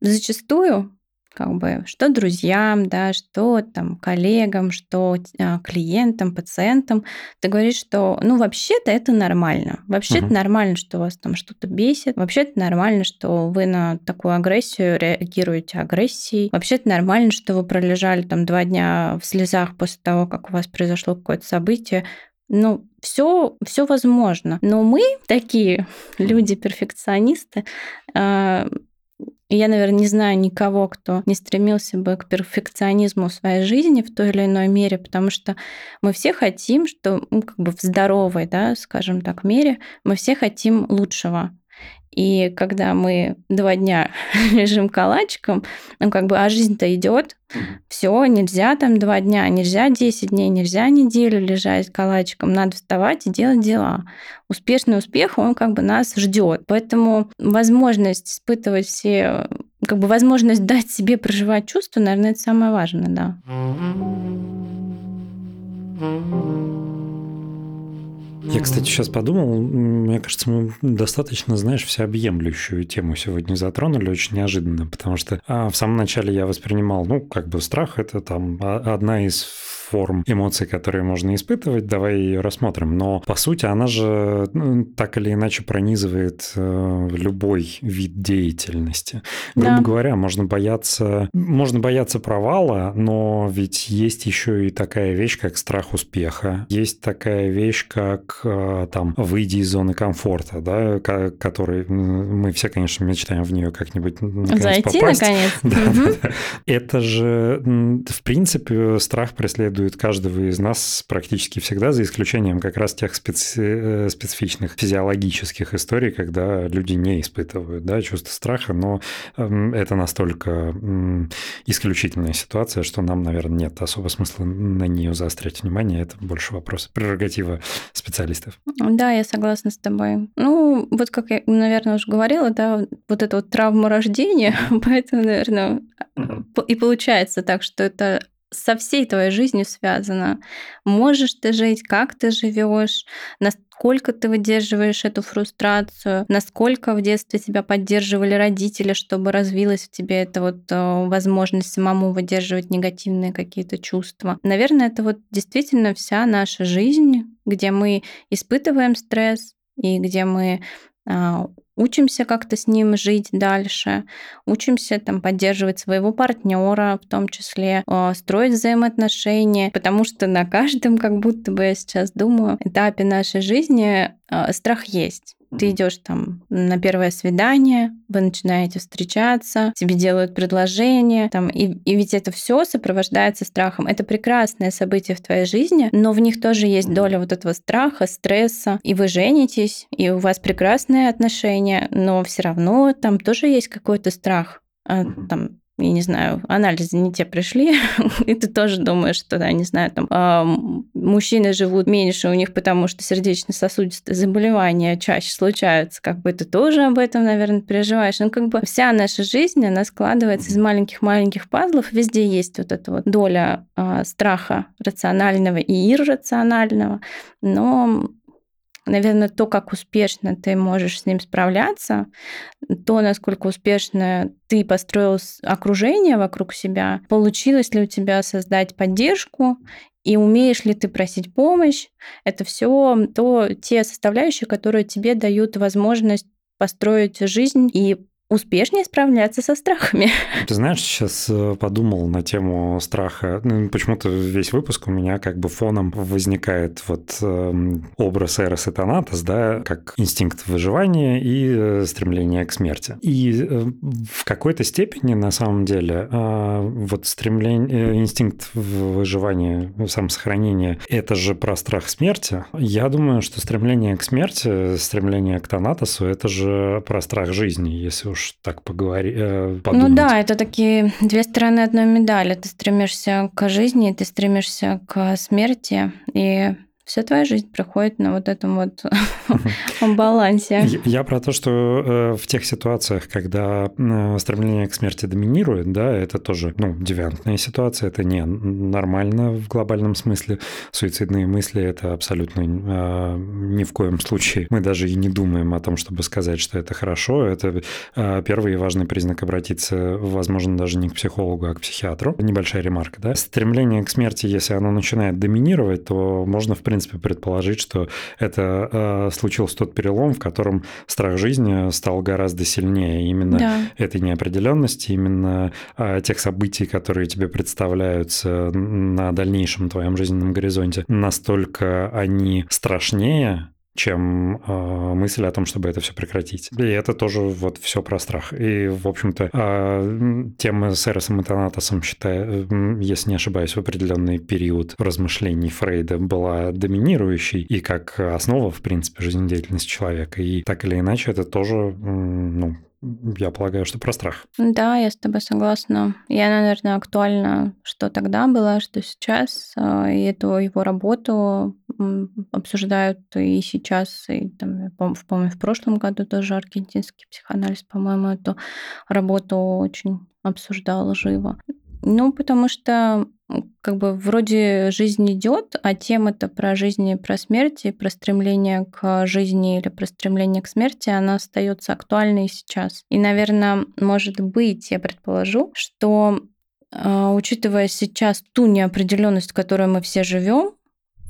зачастую как бы что друзьям, да, что там коллегам, что а, клиентам, пациентам, ты говоришь, что ну вообще-то это нормально, вообще-то угу. нормально, что вас там что-то бесит, вообще-то нормально, что вы на такую агрессию реагируете агрессией, вообще-то нормально, что вы пролежали там два дня в слезах после того, как у вас произошло какое-то событие, ну, все, все возможно. Но мы такие люди-перфекционисты, а, я, наверное, не знаю никого, кто не стремился бы к перфекционизму в своей жизни в той или иной мере, потому что мы все хотим, что ну, как бы в здоровой, да, скажем так, мере, мы все хотим лучшего. И когда мы два дня лежим калачиком, ну как бы, а жизнь-то идет, все, нельзя там два дня, нельзя 10 дней, нельзя неделю лежать калачиком, надо вставать и делать дела. Успешный успех, он как бы нас ждет. Поэтому возможность испытывать все, как бы возможность дать себе проживать чувства, наверное, это самое важное, да. Я, кстати, сейчас подумал, мне кажется, мы достаточно, знаешь, всеобъемлющую тему сегодня затронули, очень неожиданно, потому что а, в самом начале я воспринимал, ну, как бы страх – это там одна из форм эмоций, которые можно испытывать, давай ее рассмотрим. Но, по сути, она же ну, так или иначе пронизывает э, любой вид деятельности. Грубо да. говоря, можно бояться, можно бояться провала, но ведь есть еще и такая вещь, как страх успеха. Есть такая вещь, как э, там выйди из зоны комфорта, да, который мы все, конечно, мечтаем в нее как-нибудь наконец Зайти попасть. наконец. Да, угу. да, да. Это же, в принципе, страх преследует преследует каждого из нас практически всегда, за исключением как раз тех специ... Э, специфичных физиологических историй, когда люди не испытывают да, чувство страха, но эм, это настолько исключительная ситуация, что нам, наверное, нет особо смысла на нее заострять внимание. Это больше вопрос прерогатива специалистов. Да, я согласна с тобой. Ну, вот как я, наверное, уже говорила, да, вот эта вот травма рождения, поэтому, наверное, и получается так, что это со всей твоей жизнью связано. Можешь ты жить, как ты живешь, насколько ты выдерживаешь эту фрустрацию, насколько в детстве тебя поддерживали родители, чтобы развилась в тебе эта вот э, возможность самому выдерживать негативные какие-то чувства. Наверное, это вот действительно вся наша жизнь, где мы испытываем стресс и где мы а, учимся как-то с ним жить дальше, учимся там поддерживать своего партнера, в том числе а, строить взаимоотношения, потому что на каждом, как будто бы я сейчас думаю, этапе нашей жизни а, страх есть. Ты идешь там на первое свидание, вы начинаете встречаться, тебе делают предложение, там, и, и ведь это все сопровождается страхом. Это прекрасное событие в твоей жизни, но в них тоже есть доля вот этого страха, стресса. И вы женитесь, и у вас прекрасные отношения, но все равно там тоже есть какой-то страх. А, там я не знаю, анализы не те пришли, и ты тоже думаешь, что, да, не знаю, там, э, мужчины живут меньше у них, потому что сердечно-сосудистые заболевания чаще случаются, как бы ты тоже об этом, наверное, переживаешь. Ну, как бы вся наша жизнь, она складывается из маленьких-маленьких пазлов, везде есть вот эта вот доля э, страха рационального и иррационального, но наверное, то, как успешно ты можешь с ним справляться, то, насколько успешно ты построил окружение вокруг себя, получилось ли у тебя создать поддержку, и умеешь ли ты просить помощь, это все то, те составляющие, которые тебе дают возможность построить жизнь и успешнее справляться со страхами. Ты знаешь, сейчас э, подумал на тему страха. Ну, почему-то весь выпуск у меня как бы фоном возникает вот э, образ Эрос и Танатос, да, как инстинкт выживания и э, стремление к смерти. И э, в какой-то степени, на самом деле, э, вот стремление, э, инстинкт выживания, самосохранения, это же про страх смерти. Я думаю, что стремление к смерти, стремление к Танатосу, это же про страх жизни, если уж уж так поговори, э, подумать. Ну да, это такие две стороны одной медали. Ты стремишься к жизни, ты стремишься к смерти, и вся твоя жизнь проходит на вот этом вот балансе. Я про то, что э, в тех ситуациях, когда э, стремление к смерти доминирует, да, это тоже, ну, девиантная ситуация, это не нормально в глобальном смысле. Суицидные мысли – это абсолютно э, ни в коем случае. Мы даже и не думаем о том, чтобы сказать, что это хорошо. Это первый и важный признак обратиться, возможно, даже не к психологу, а к психиатру. Небольшая ремарка, да. Стремление к смерти, если оно начинает доминировать, то можно, в принципе, предположить, что это случился тот перелом, в котором страх жизни стал гораздо сильнее. Именно да. этой неопределенности, именно э, тех событий, которые тебе представляются на дальнейшем твоем жизненном горизонте, настолько они страшнее, чем э, мысль о том, чтобы это все прекратить. И это тоже вот все про страх. И, в общем-то, э, тема с Эросом и Танатосом, считаю, если не ошибаюсь, в определенный период размышлений Фрейда была доминирующей и как основа, в принципе, жизнедеятельности человека. И так или иначе, это тоже, ну, я полагаю, что про страх. Да, я с тобой согласна. Она, наверное, актуальна, что тогда было, что сейчас. А, и эту его работу обсуждают и сейчас, и там, я помню, в прошлом году тоже аргентинский психоанализ, по-моему, эту работу очень обсуждал живо. Ну, потому что как бы вроде жизнь идет, а тема-то про жизнь и про смерть, и про стремление к жизни или про стремление к смерти, она остается актуальной сейчас. И, наверное, может быть, я предположу, что а, учитывая сейчас ту неопределенность, в которой мы все живем,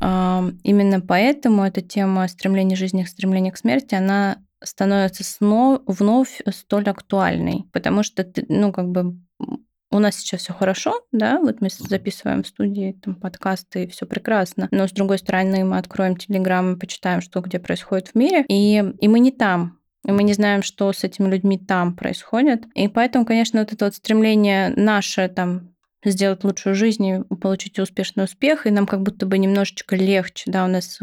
а, именно поэтому эта тема стремления жизни, стремления к смерти, она становится снова, вновь столь актуальной, потому что, ну, как бы у нас сейчас все хорошо, да, вот мы записываем в студии там подкасты, и все прекрасно. Но с другой стороны, мы откроем Телеграм и почитаем, что где происходит в мире, и, и мы не там. И мы не знаем, что с этими людьми там происходит. И поэтому, конечно, вот это вот стремление наше там сделать лучшую жизнь и получить успешный успех, и нам как будто бы немножечко легче, да, у нас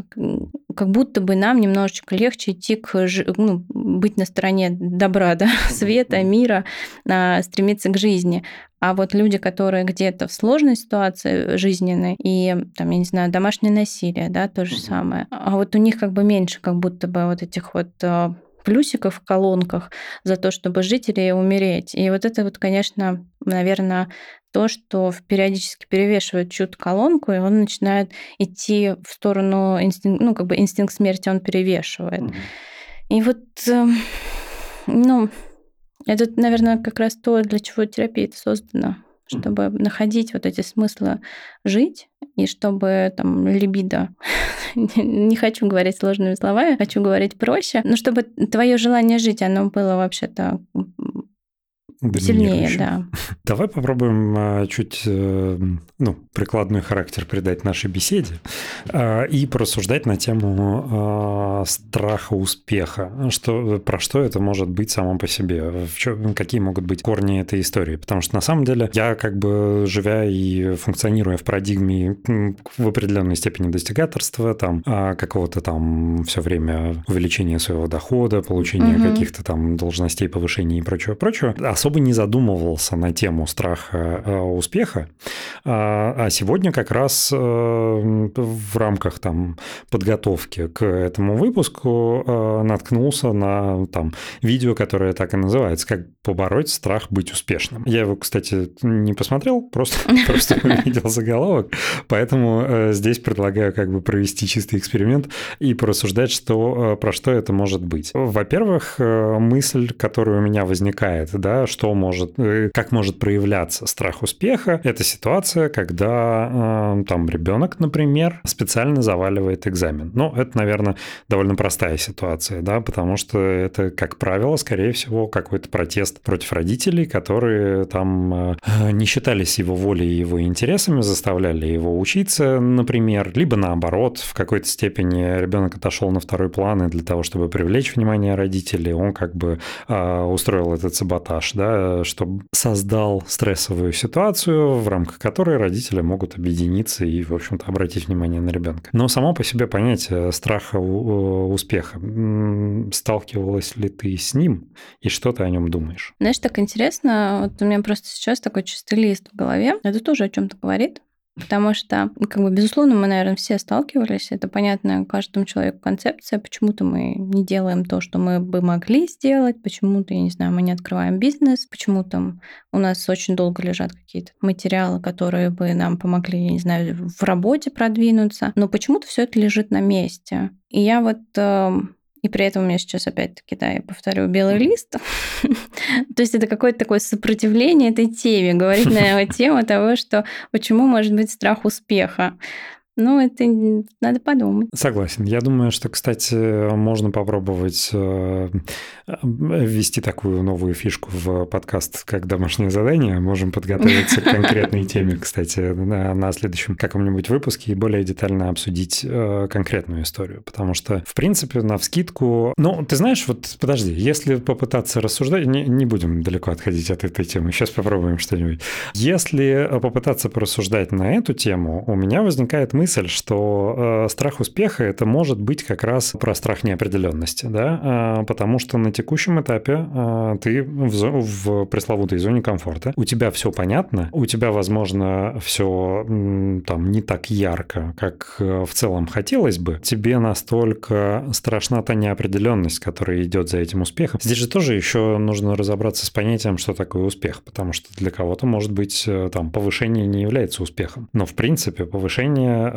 как будто бы нам немножечко легче идти к, ну, быть на стороне добра, да, света, мира, а, стремиться к жизни. А вот люди, которые где-то в сложной ситуации жизненной, и, там, я не знаю, домашнее насилие, да, то же самое, а вот у них как бы меньше как будто бы вот этих вот а, плюсиков в колонках за то, чтобы жить или умереть. И вот это вот, конечно, наверное, то, что периодически перевешивает чью-то колонку, и он начинает идти в сторону инстинкт, ну, как бы инстинкт смерти он перевешивает. Mm-hmm. И вот, эм, ну, это, наверное, как раз то, для чего терапия создана чтобы находить вот эти смыслы жить, и чтобы там либидо, не хочу говорить сложными словами, хочу говорить проще, но чтобы твое желание жить, оно было вообще-то Сильнее, да. Давай попробуем а, чуть э, ну, прикладной характер придать нашей беседе а, и порассуждать на тему а, страха успеха. Что, про что это может быть само по себе? В чем, какие могут быть корни этой истории? Потому что на самом деле я как бы живя и функционируя в парадигме в определенной степени достигаторства, там какого-то там все время увеличения своего дохода, получения угу. каких-то там должностей, повышений и прочего-прочего, особо особо не задумывался на тему страха э, успеха, а, а сегодня как раз э, в рамках там подготовки к этому выпуску э, наткнулся на там видео, которое так и называется, как побороть страх быть успешным. Я его, кстати, не посмотрел, просто, просто увидел заголовок, поэтому здесь предлагаю как бы провести чистый эксперимент и порассуждать, что, про что это может быть. Во-первых, мысль, которая у меня возникает, да, что может, как может проявляться страх успеха, это ситуация, когда э, там ребенок, например, специально заваливает экзамен. Ну, это, наверное, довольно простая ситуация, да, потому что это, как правило, скорее всего, какой-то протест против родителей, которые там э, не считались его волей и его интересами, заставляли его учиться, например, либо наоборот, в какой-то степени ребенок отошел на второй план, и для того, чтобы привлечь внимание родителей, он как бы э, устроил этот саботаж, да, чтобы создал стрессовую ситуацию, в рамках которой родители могут объединиться и, в общем-то, обратить внимание на ребенка. Но само по себе понятие страха успеха, сталкивалась ли ты с ним и что ты о нем думаешь? Знаешь, так интересно, вот у меня просто сейчас такой чистый лист в голове, это тоже о чем-то говорит, Потому что, как бы, безусловно, мы, наверное, все сталкивались. Это понятно каждому человеку концепция. Почему-то мы не делаем то, что мы бы могли сделать. Почему-то, я не знаю, мы не открываем бизнес. Почему-то у нас очень долго лежат какие-то материалы, которые бы нам помогли, я не знаю, в работе продвинуться. Но почему-то все это лежит на месте. И я вот эм, и при этом у меня сейчас опять-таки, да, я повторю, белый лист. То есть это какое-то такое сопротивление этой теме, говорить на тему того, что почему может быть страх успеха. Ну, это надо подумать. Согласен. Я думаю, что, кстати, можно попробовать э, ввести такую новую фишку в подкаст как домашнее задание. Можем подготовиться к конкретной теме, кстати, на, следующем каком-нибудь выпуске и более детально обсудить э, конкретную историю. Потому что, в принципе, на вскидку... Ну, ты знаешь, вот подожди, если попытаться рассуждать... Не, не будем далеко отходить от этой темы. Сейчас попробуем что-нибудь. Если попытаться порассуждать на эту тему, у меня возникает мысль, мысль, что э, страх успеха это может быть как раз про страх неопределенности, да, э, потому что на текущем этапе э, ты в, в пресловутой зоне комфорта, у тебя все понятно, у тебя, возможно, все там не так ярко, как э, в целом хотелось бы, тебе настолько страшна та неопределенность, которая идет за этим успехом. Здесь же тоже еще нужно разобраться с понятием, что такое успех, потому что для кого-то, может быть, э, там повышение не является успехом, но в принципе повышение Эм,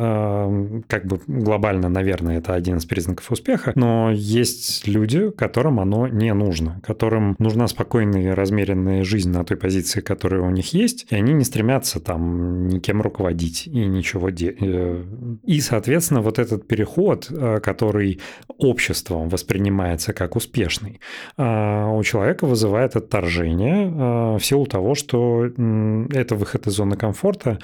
как бы глобально, наверное, это один из признаков успеха, но есть люди, которым оно не нужно, которым нужна спокойная и размеренная жизнь на той позиции, которая у них есть, и они не стремятся там никем руководить и ничего делать. Э, и, соответственно, вот этот переход, э, который обществом воспринимается как успешный, э, у человека вызывает отторжение в силу того, что это выход из зоны комфорта,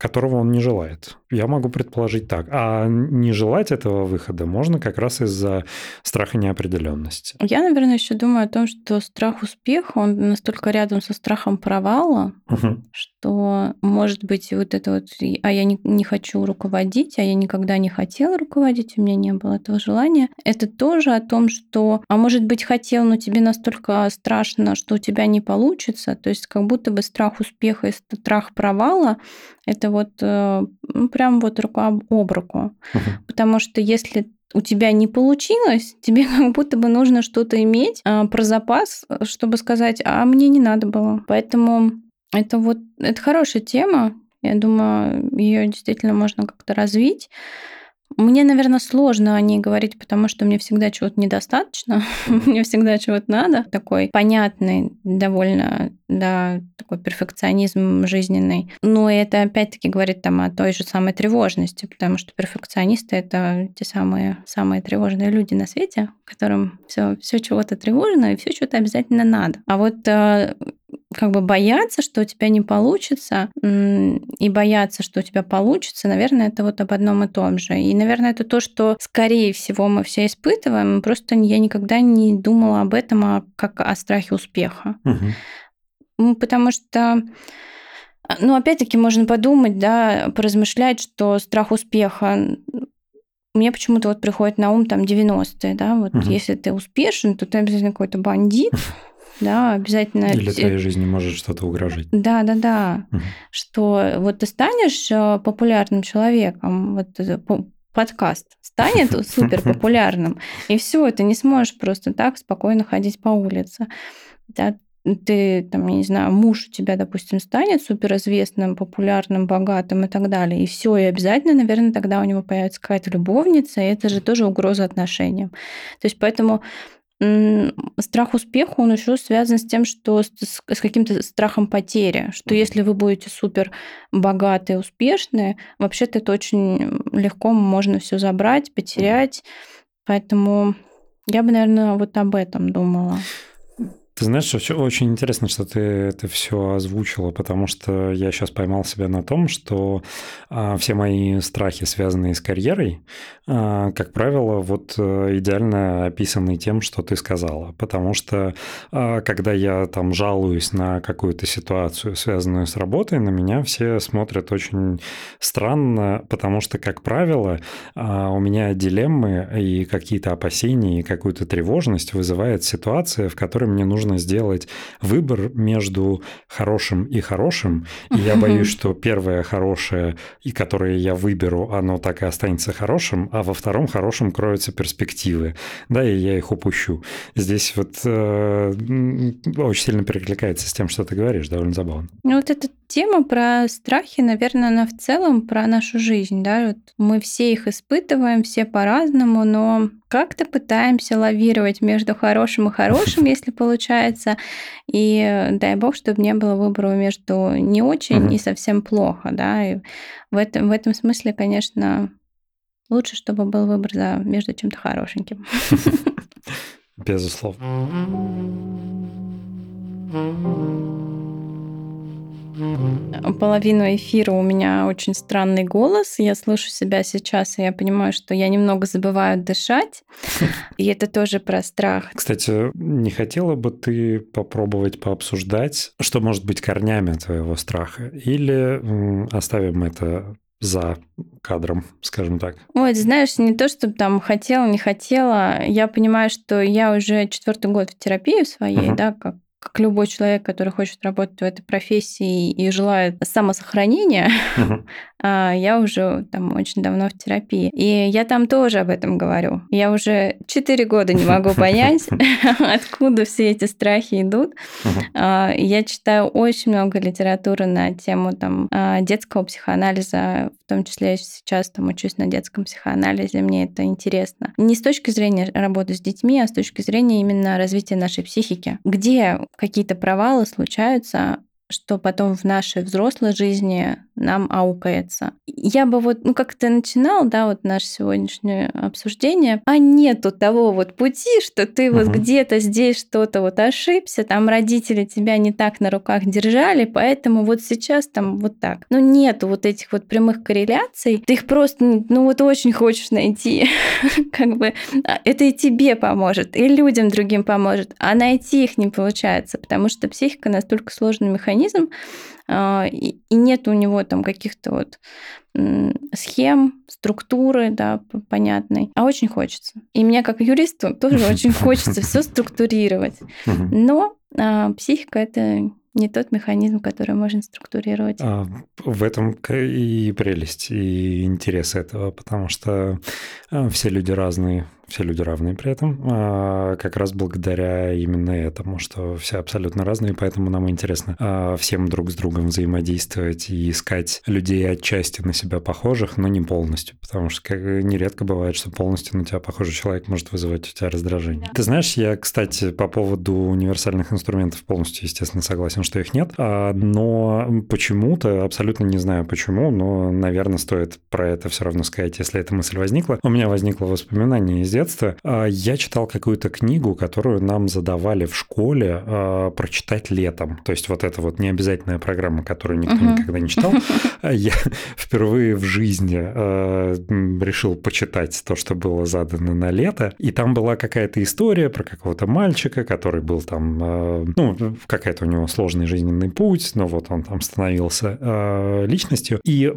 которого он не желает. Я могу предположить так. А не желать этого выхода можно как раз из-за страха неопределенности. Я, наверное, еще думаю о том, что страх успеха, он настолько рядом со страхом провала, угу. что, может быть, вот это вот, а я не, не хочу руководить, а я никогда не хотела руководить, у меня не было этого желания, это тоже о том, что, а может быть, хотел, но тебе настолько страшно, что у тебя не получится, то есть как будто бы страх успеха и страх провала это вот э, ну, прям вот рука об руку. Угу. Потому что если у тебя не получилось, тебе как будто бы нужно что-то иметь а, про запас, чтобы сказать, а мне не надо было. Поэтому это вот это хорошая тема. Я думаю, ее действительно можно как-то развить. Мне, наверное, сложно о ней говорить, потому что мне всегда чего-то недостаточно, мне всегда чего-то надо. Такой понятный, довольно, да, такой перфекционизм жизненный. Но это опять-таки говорит там о той же самой тревожности, потому что перфекционисты это те самые самые тревожные люди на свете, которым все все чего-то тревожно и все что-то обязательно надо. А вот э, как бы бояться, что у тебя не получится, и бояться, что у тебя получится, наверное, это вот об одном и том же. И, наверное, это то, что, скорее всего, мы все испытываем. Просто я никогда не думала об этом а как о страхе успеха. Угу. Потому что ну, опять-таки, можно подумать, да, поразмышлять, что страх успеха мне почему-то вот приходит на ум там 90-е, да, вот угу. если ты успешен, то ты обязательно какой-то бандит, да, обязательно... Или твоей жизни может что-то угрожать. Да, да, да. Угу. Что вот ты станешь э, популярным человеком, вот подкаст станет супер популярным, и все, ты не сможешь просто так спокойно ходить по улице. Да, ты, там, я не знаю, муж у тебя, допустим, станет суперизвестным, популярным, богатым и так далее, и все, и обязательно, наверное, тогда у него появится какая-то любовница, и это же тоже угроза отношениям. То есть поэтому страх успеха, он еще связан с тем, что с, с каким-то страхом потери, что если вы будете супер богатые, успешные, вообще-то это очень легко можно все забрать, потерять. Поэтому я бы, наверное, вот об этом думала. Ты знаешь, очень интересно, что ты это все озвучила, потому что я сейчас поймал себя на том, что а, все мои страхи, связанные с карьерой, а, как правило, вот э, идеально описаны тем, что ты сказала. Потому что а, когда я там жалуюсь на какую-то ситуацию, связанную с работой, на меня все смотрят очень странно, потому что, как правило, у меня дилеммы и какие-то опасения, и какую-то тревожность вызывает ситуация, в которой мне нужно нужно сделать выбор между хорошим и хорошим. И я боюсь, что первое хорошее, и которое я выберу, оно так и останется хорошим, а во втором хорошем кроются перспективы. Да, и я их упущу. Здесь вот э, очень сильно перекликается с тем, что ты говоришь, довольно забавно. Ну, вот эта тема про страхи, наверное, она в целом про нашу жизнь. Да? Вот мы все их испытываем, все по-разному, но как-то пытаемся лавировать между хорошим и хорошим, если получается. И дай бог, чтобы не было выбора между не очень и совсем плохо. Да? И в, этом, в этом смысле, конечно, лучше, чтобы был выбор за, между чем-то хорошеньким. Безусловно. Половину эфира у меня очень странный голос. Я слышу себя сейчас, и я понимаю, что я немного забываю дышать. И это тоже про страх. Кстати, не хотела бы ты попробовать пообсуждать, что может быть корнями твоего страха? Или оставим это за кадром, скажем так? Ой, знаешь, не то, чтобы там хотела, не хотела. Я понимаю, что я уже четвертый год в терапии своей, uh-huh. да, как как любой человек, который хочет работать в этой профессии и желает самосохранения, uh-huh. я уже там очень давно в терапии. И я там тоже об этом говорю. Я уже 4 года не могу понять, откуда все эти страхи идут. Uh-huh. Я читаю очень много литературы на тему там, а, детского психоанализа, том числе я сейчас там учусь на детском психоанализе, мне это интересно. Не с точки зрения работы с детьми, а с точки зрения именно развития нашей психики. Где какие-то провалы случаются, что потом в нашей взрослой жизни нам аукается. Я бы вот, ну как ты начинал, да, вот наше сегодняшнее обсуждение, а нету того вот пути, что ты вот где-то здесь что-то вот ошибся, там родители тебя не так на руках держали, поэтому вот сейчас там вот так. Но нету вот этих вот прямых корреляций, ты их просто, ну вот очень хочешь найти, как бы а, это и тебе поможет, и людям другим поможет, а найти их не получается, потому что психика настолько сложный механизм, и нет у него там каких-то вот схем, структуры, да, понятной, а очень хочется. И мне как юристу тоже очень хочется все структурировать. Но а, психика это не тот механизм, который можно структурировать. А, в этом и прелесть, и интерес этого, потому что а, все люди разные, все люди равные при этом, а, как раз благодаря именно этому, что все абсолютно разные, поэтому нам интересно а, всем друг с другом взаимодействовать и искать людей отчасти на себя похожих, но не полностью, потому что нередко бывает, что полностью на тебя похожий человек может вызывать у тебя раздражение. Да. Ты знаешь, я, кстати, по поводу универсальных инструментов полностью, естественно, согласен, что их нет, а, но почему-то, абсолютно не знаю почему, но, наверное, стоит про это все равно сказать, если эта мысль возникла. У меня возникло воспоминание из детства. А, я читал какую-то книгу, которую нам задавали в школе а, прочитать летом. То есть вот это вот необязательная программа, которую никто uh-huh. никогда не читал. А я впервые в жизни решил почитать то, что было задано на лето. И там была какая-то история про какого-то мальчика, который был там, ну, какая-то у него сложный жизненный путь, но вот он там становился личностью. И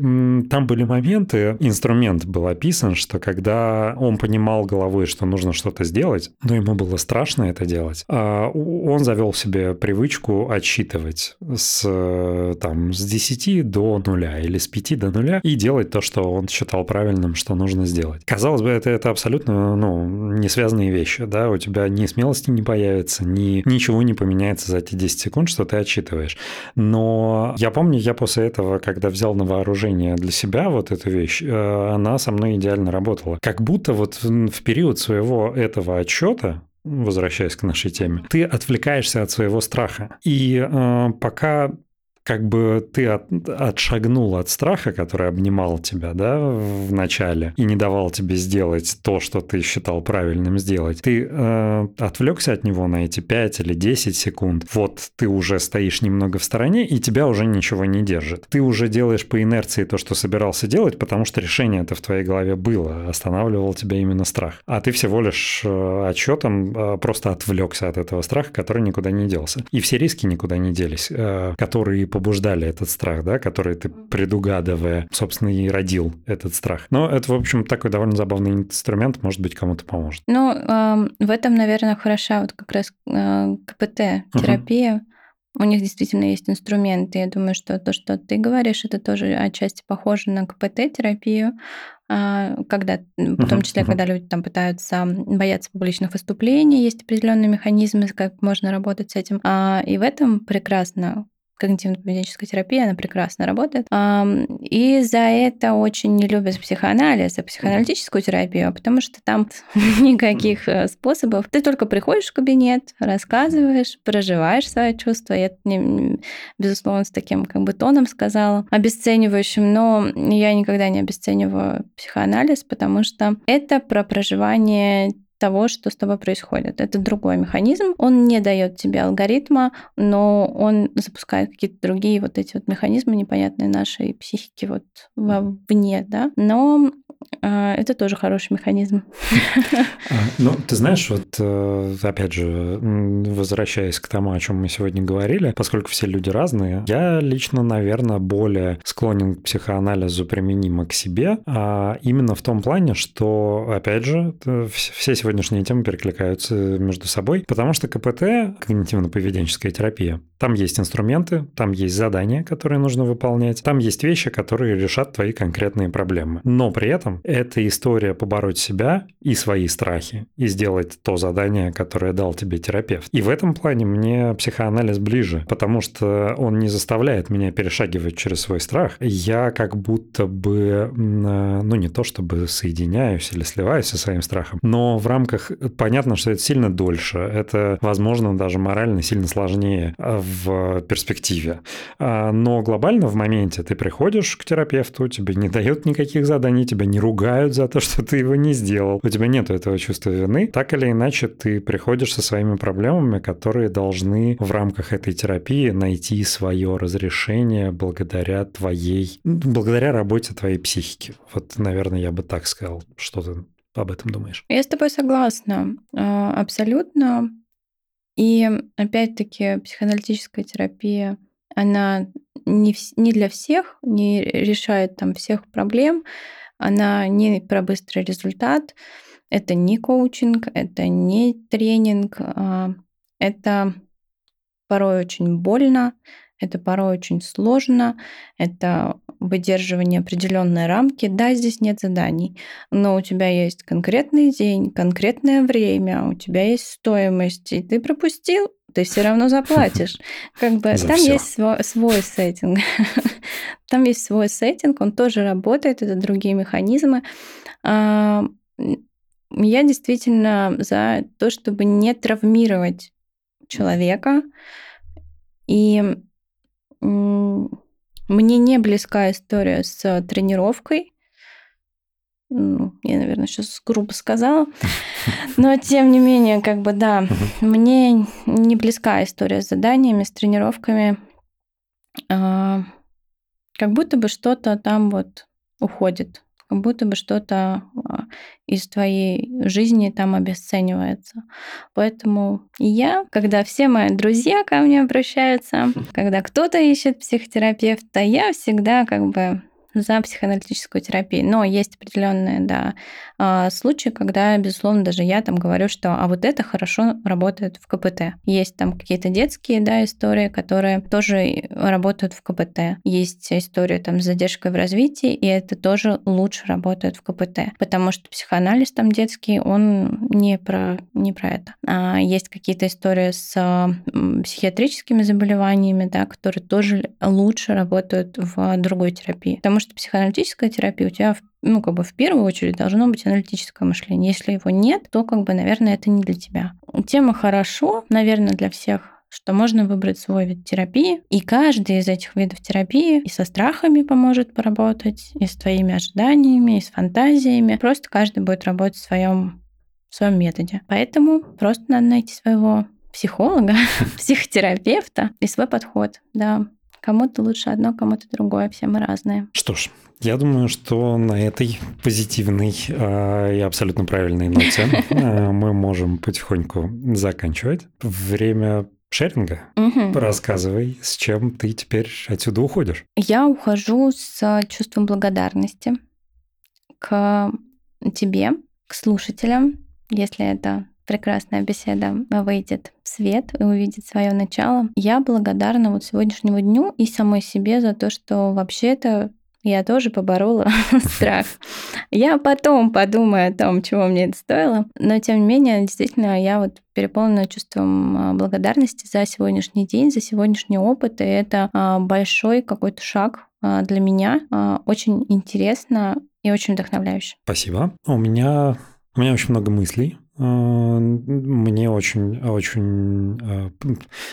там были моменты, инструмент был описан, что когда он понимал головой головой, что нужно что-то сделать, но ему было страшно это делать, а он завел себе привычку отсчитывать с, там, с 10 до нуля или с 5 до нуля и делать то, что он считал правильным, что нужно сделать. Казалось бы, это, это абсолютно ну, не связанные вещи. Да? У тебя ни смелости не появится, ни, ничего не поменяется за эти 10 секунд, что ты отчитываешь. Но я помню, я после этого, когда взял на вооружение для себя вот эту вещь, э, она со мной идеально работала. Как будто вот в период своего этого отчета, возвращаясь к нашей теме, ты отвлекаешься от своего страха. И э, пока как бы ты от, отшагнул от страха, который обнимал тебя, да, в начале, и не давал тебе сделать то, что ты считал правильным сделать. Ты э, отвлекся от него на эти 5 или 10 секунд. Вот ты уже стоишь немного в стороне, и тебя уже ничего не держит. Ты уже делаешь по инерции то, что собирался делать, потому что решение это в твоей голове было. Останавливал тебя именно страх. А ты всего лишь э, отчетом э, просто отвлекся от этого страха, который никуда не делся. И все риски никуда не делись, э, которые побуждали этот страх, да, который ты, предугадывая, собственно, и родил этот страх. Но это, в общем, такой довольно забавный инструмент, может быть, кому-то поможет. Ну, э, в этом, наверное, хороша вот как раз э, КПТ-терапия. Угу. У них действительно есть инструменты. Я думаю, что то, что ты говоришь, это тоже отчасти похоже на КПТ-терапию, а, когда, в том числе, когда люди там пытаются бояться публичных выступлений, есть определенные механизмы, как можно работать с этим. А, и в этом прекрасно когнитивно-поведенческая терапия, она прекрасно работает. И за это очень не любят психоанализ, а психоаналитическую терапию, потому что там никаких э, способов. Ты только приходишь в кабинет, рассказываешь, проживаешь свои чувства. Я безусловно, с таким как бы тоном сказала, обесценивающим, но я никогда не обесцениваю психоанализ, потому что это про проживание того, что с тобой происходит. Это другой механизм. Он не дает тебе алгоритма, но он запускает какие-то другие вот эти вот механизмы непонятные нашей психики вот вовне, да. Но а, это тоже хороший механизм. А, ну, ты знаешь, вот э, опять же, возвращаясь к тому, о чем мы сегодня говорили, поскольку все люди разные, я лично, наверное, более склонен к психоанализу применимо к себе, а именно в том плане, что, опять же, все сегодняшние темы перекликаются между собой, потому что КПТ, когнитивно-поведенческая терапия, там есть инструменты, там есть задания, которые нужно выполнять, там есть вещи, которые решат твои конкретные проблемы. Но при этом это история побороть себя и свои страхи, и сделать то задание, которое дал тебе терапевт. И в этом плане мне психоанализ ближе, потому что он не заставляет меня перешагивать через свой страх. Я как будто бы, ну не то чтобы соединяюсь или сливаюсь со своим страхом, но в рамках, понятно, что это сильно дольше, это, возможно, даже морально сильно сложнее в перспективе. А, но глобально в моменте ты приходишь к терапевту, тебе не дают никаких заданий, тебя не ругают за то, что ты его не сделал. У тебя нет этого чувства вины. Так или иначе, ты приходишь со своими проблемами, которые должны в рамках этой терапии найти свое разрешение благодаря твоей, благодаря работе твоей психики. Вот, наверное, я бы так сказал. Что об этом думаешь? Я с тобой согласна. А, абсолютно. И опять-таки психоаналитическая терапия, она не, не для всех, не решает там всех проблем, она не про быстрый результат, это не коучинг, это не тренинг, а это порой очень больно, это порой очень сложно, это выдерживание определенной рамки. Да, здесь нет заданий, но у тебя есть конкретный день, конкретное время, у тебя есть стоимость, и ты пропустил, ты все равно заплатишь. Как бы там всё. есть свой, свой сеттинг. там есть свой сеттинг, он тоже работает, это другие механизмы. А, я действительно за то, чтобы не травмировать человека. И мне не близка история с тренировкой. Ну, я, наверное, сейчас грубо сказала. Но, тем не менее, как бы, да, мне не близка история с заданиями, с тренировками. А, как будто бы что-то там вот уходит как будто бы что-то из твоей жизни там обесценивается. Поэтому я, когда все мои друзья ко мне обращаются, когда кто-то ищет психотерапевта, я всегда как бы за психоаналитическую терапию. Но есть определенные, да, а, случаи, когда, безусловно, даже я там говорю, что а вот это хорошо работает в КПТ. Есть там какие-то детские, да, истории, которые тоже работают в КПТ. Есть история там с задержкой в развитии, и это тоже лучше работает в КПТ, потому что психоанализ там детский, он не про, не про это. А есть какие-то истории с психиатрическими заболеваниями, да, которые тоже лучше работают в другой терапии. Потому что психоаналитическая терапия у тебя ну, как бы в первую очередь должно быть аналитическое мышление. Если его нет, то, как бы, наверное, это не для тебя. Тема хорошо, наверное, для всех что можно выбрать свой вид терапии, и каждый из этих видов терапии и со страхами поможет поработать, и с твоими ожиданиями, и с фантазиями. Просто каждый будет работать в своем, в своем методе. Поэтому просто надо найти своего психолога, психотерапевта и свой подход, да. Кому-то лучше одно, кому-то другое, все мы разные. Что ж, я думаю, что на этой позитивной э, и абсолютно правильной ноте э, мы можем потихоньку заканчивать. Время шеринга. Угу. Рассказывай, с чем ты теперь отсюда уходишь. Я ухожу с чувством благодарности к тебе, к слушателям, если это прекрасная беседа выйдет в свет и увидит свое начало. Я благодарна вот сегодняшнему дню и самой себе за то, что вообще-то я тоже поборола страх. Я потом подумаю о том, чего мне это стоило. Но, тем не менее, действительно, я вот переполнена чувством а, благодарности за сегодняшний день, за сегодняшний опыт. И это а, большой какой-то шаг а, для меня. Очень интересно и очень вдохновляюще. Спасибо. У меня, у меня очень много мыслей мне очень, очень а,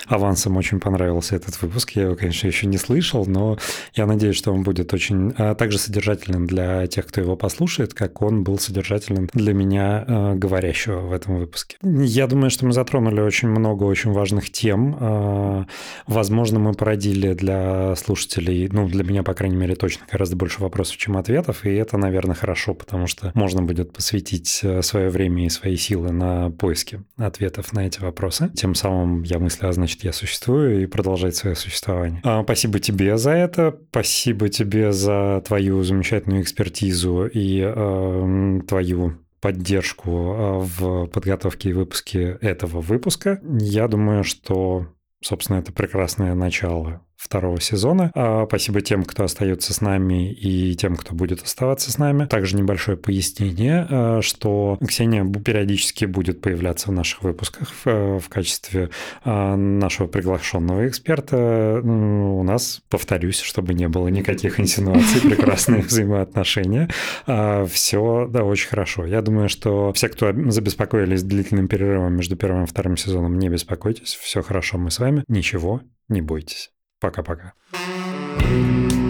авансом очень понравился этот выпуск. Я его, конечно, еще не слышал, но я надеюсь, что он будет очень а, также содержательным для тех, кто его послушает, как он был содержательным для меня, говорящего в этом выпуске. Я думаю, что мы затронули очень много очень важных тем. Возможно, мы породили для слушателей, ну, для меня, по крайней мере, точно гораздо больше вопросов, чем ответов, и это, наверное, хорошо, потому что можно будет посвятить свое время и свои силы силы на поиски ответов на эти вопросы. Тем самым я мыслю, а значит, я существую и продолжать свое существование. А, спасибо тебе за это. Спасибо тебе за твою замечательную экспертизу и э, твою поддержку а, в подготовке и выпуске этого выпуска. Я думаю, что, собственно, это прекрасное начало второго сезона. А, спасибо тем, кто остается с нами и тем, кто будет оставаться с нами. Также небольшое пояснение, а, что Ксения периодически будет появляться в наших выпусках в, в качестве а, нашего приглашенного эксперта. У нас, повторюсь, чтобы не было никаких инсинуаций, прекрасные взаимоотношения. Все, да, очень хорошо. Я думаю, что все, кто забеспокоились длительным перерывом между первым и вторым сезоном, не беспокойтесь, все хорошо, мы с вами, ничего не бойтесь. Пока-пока. thank you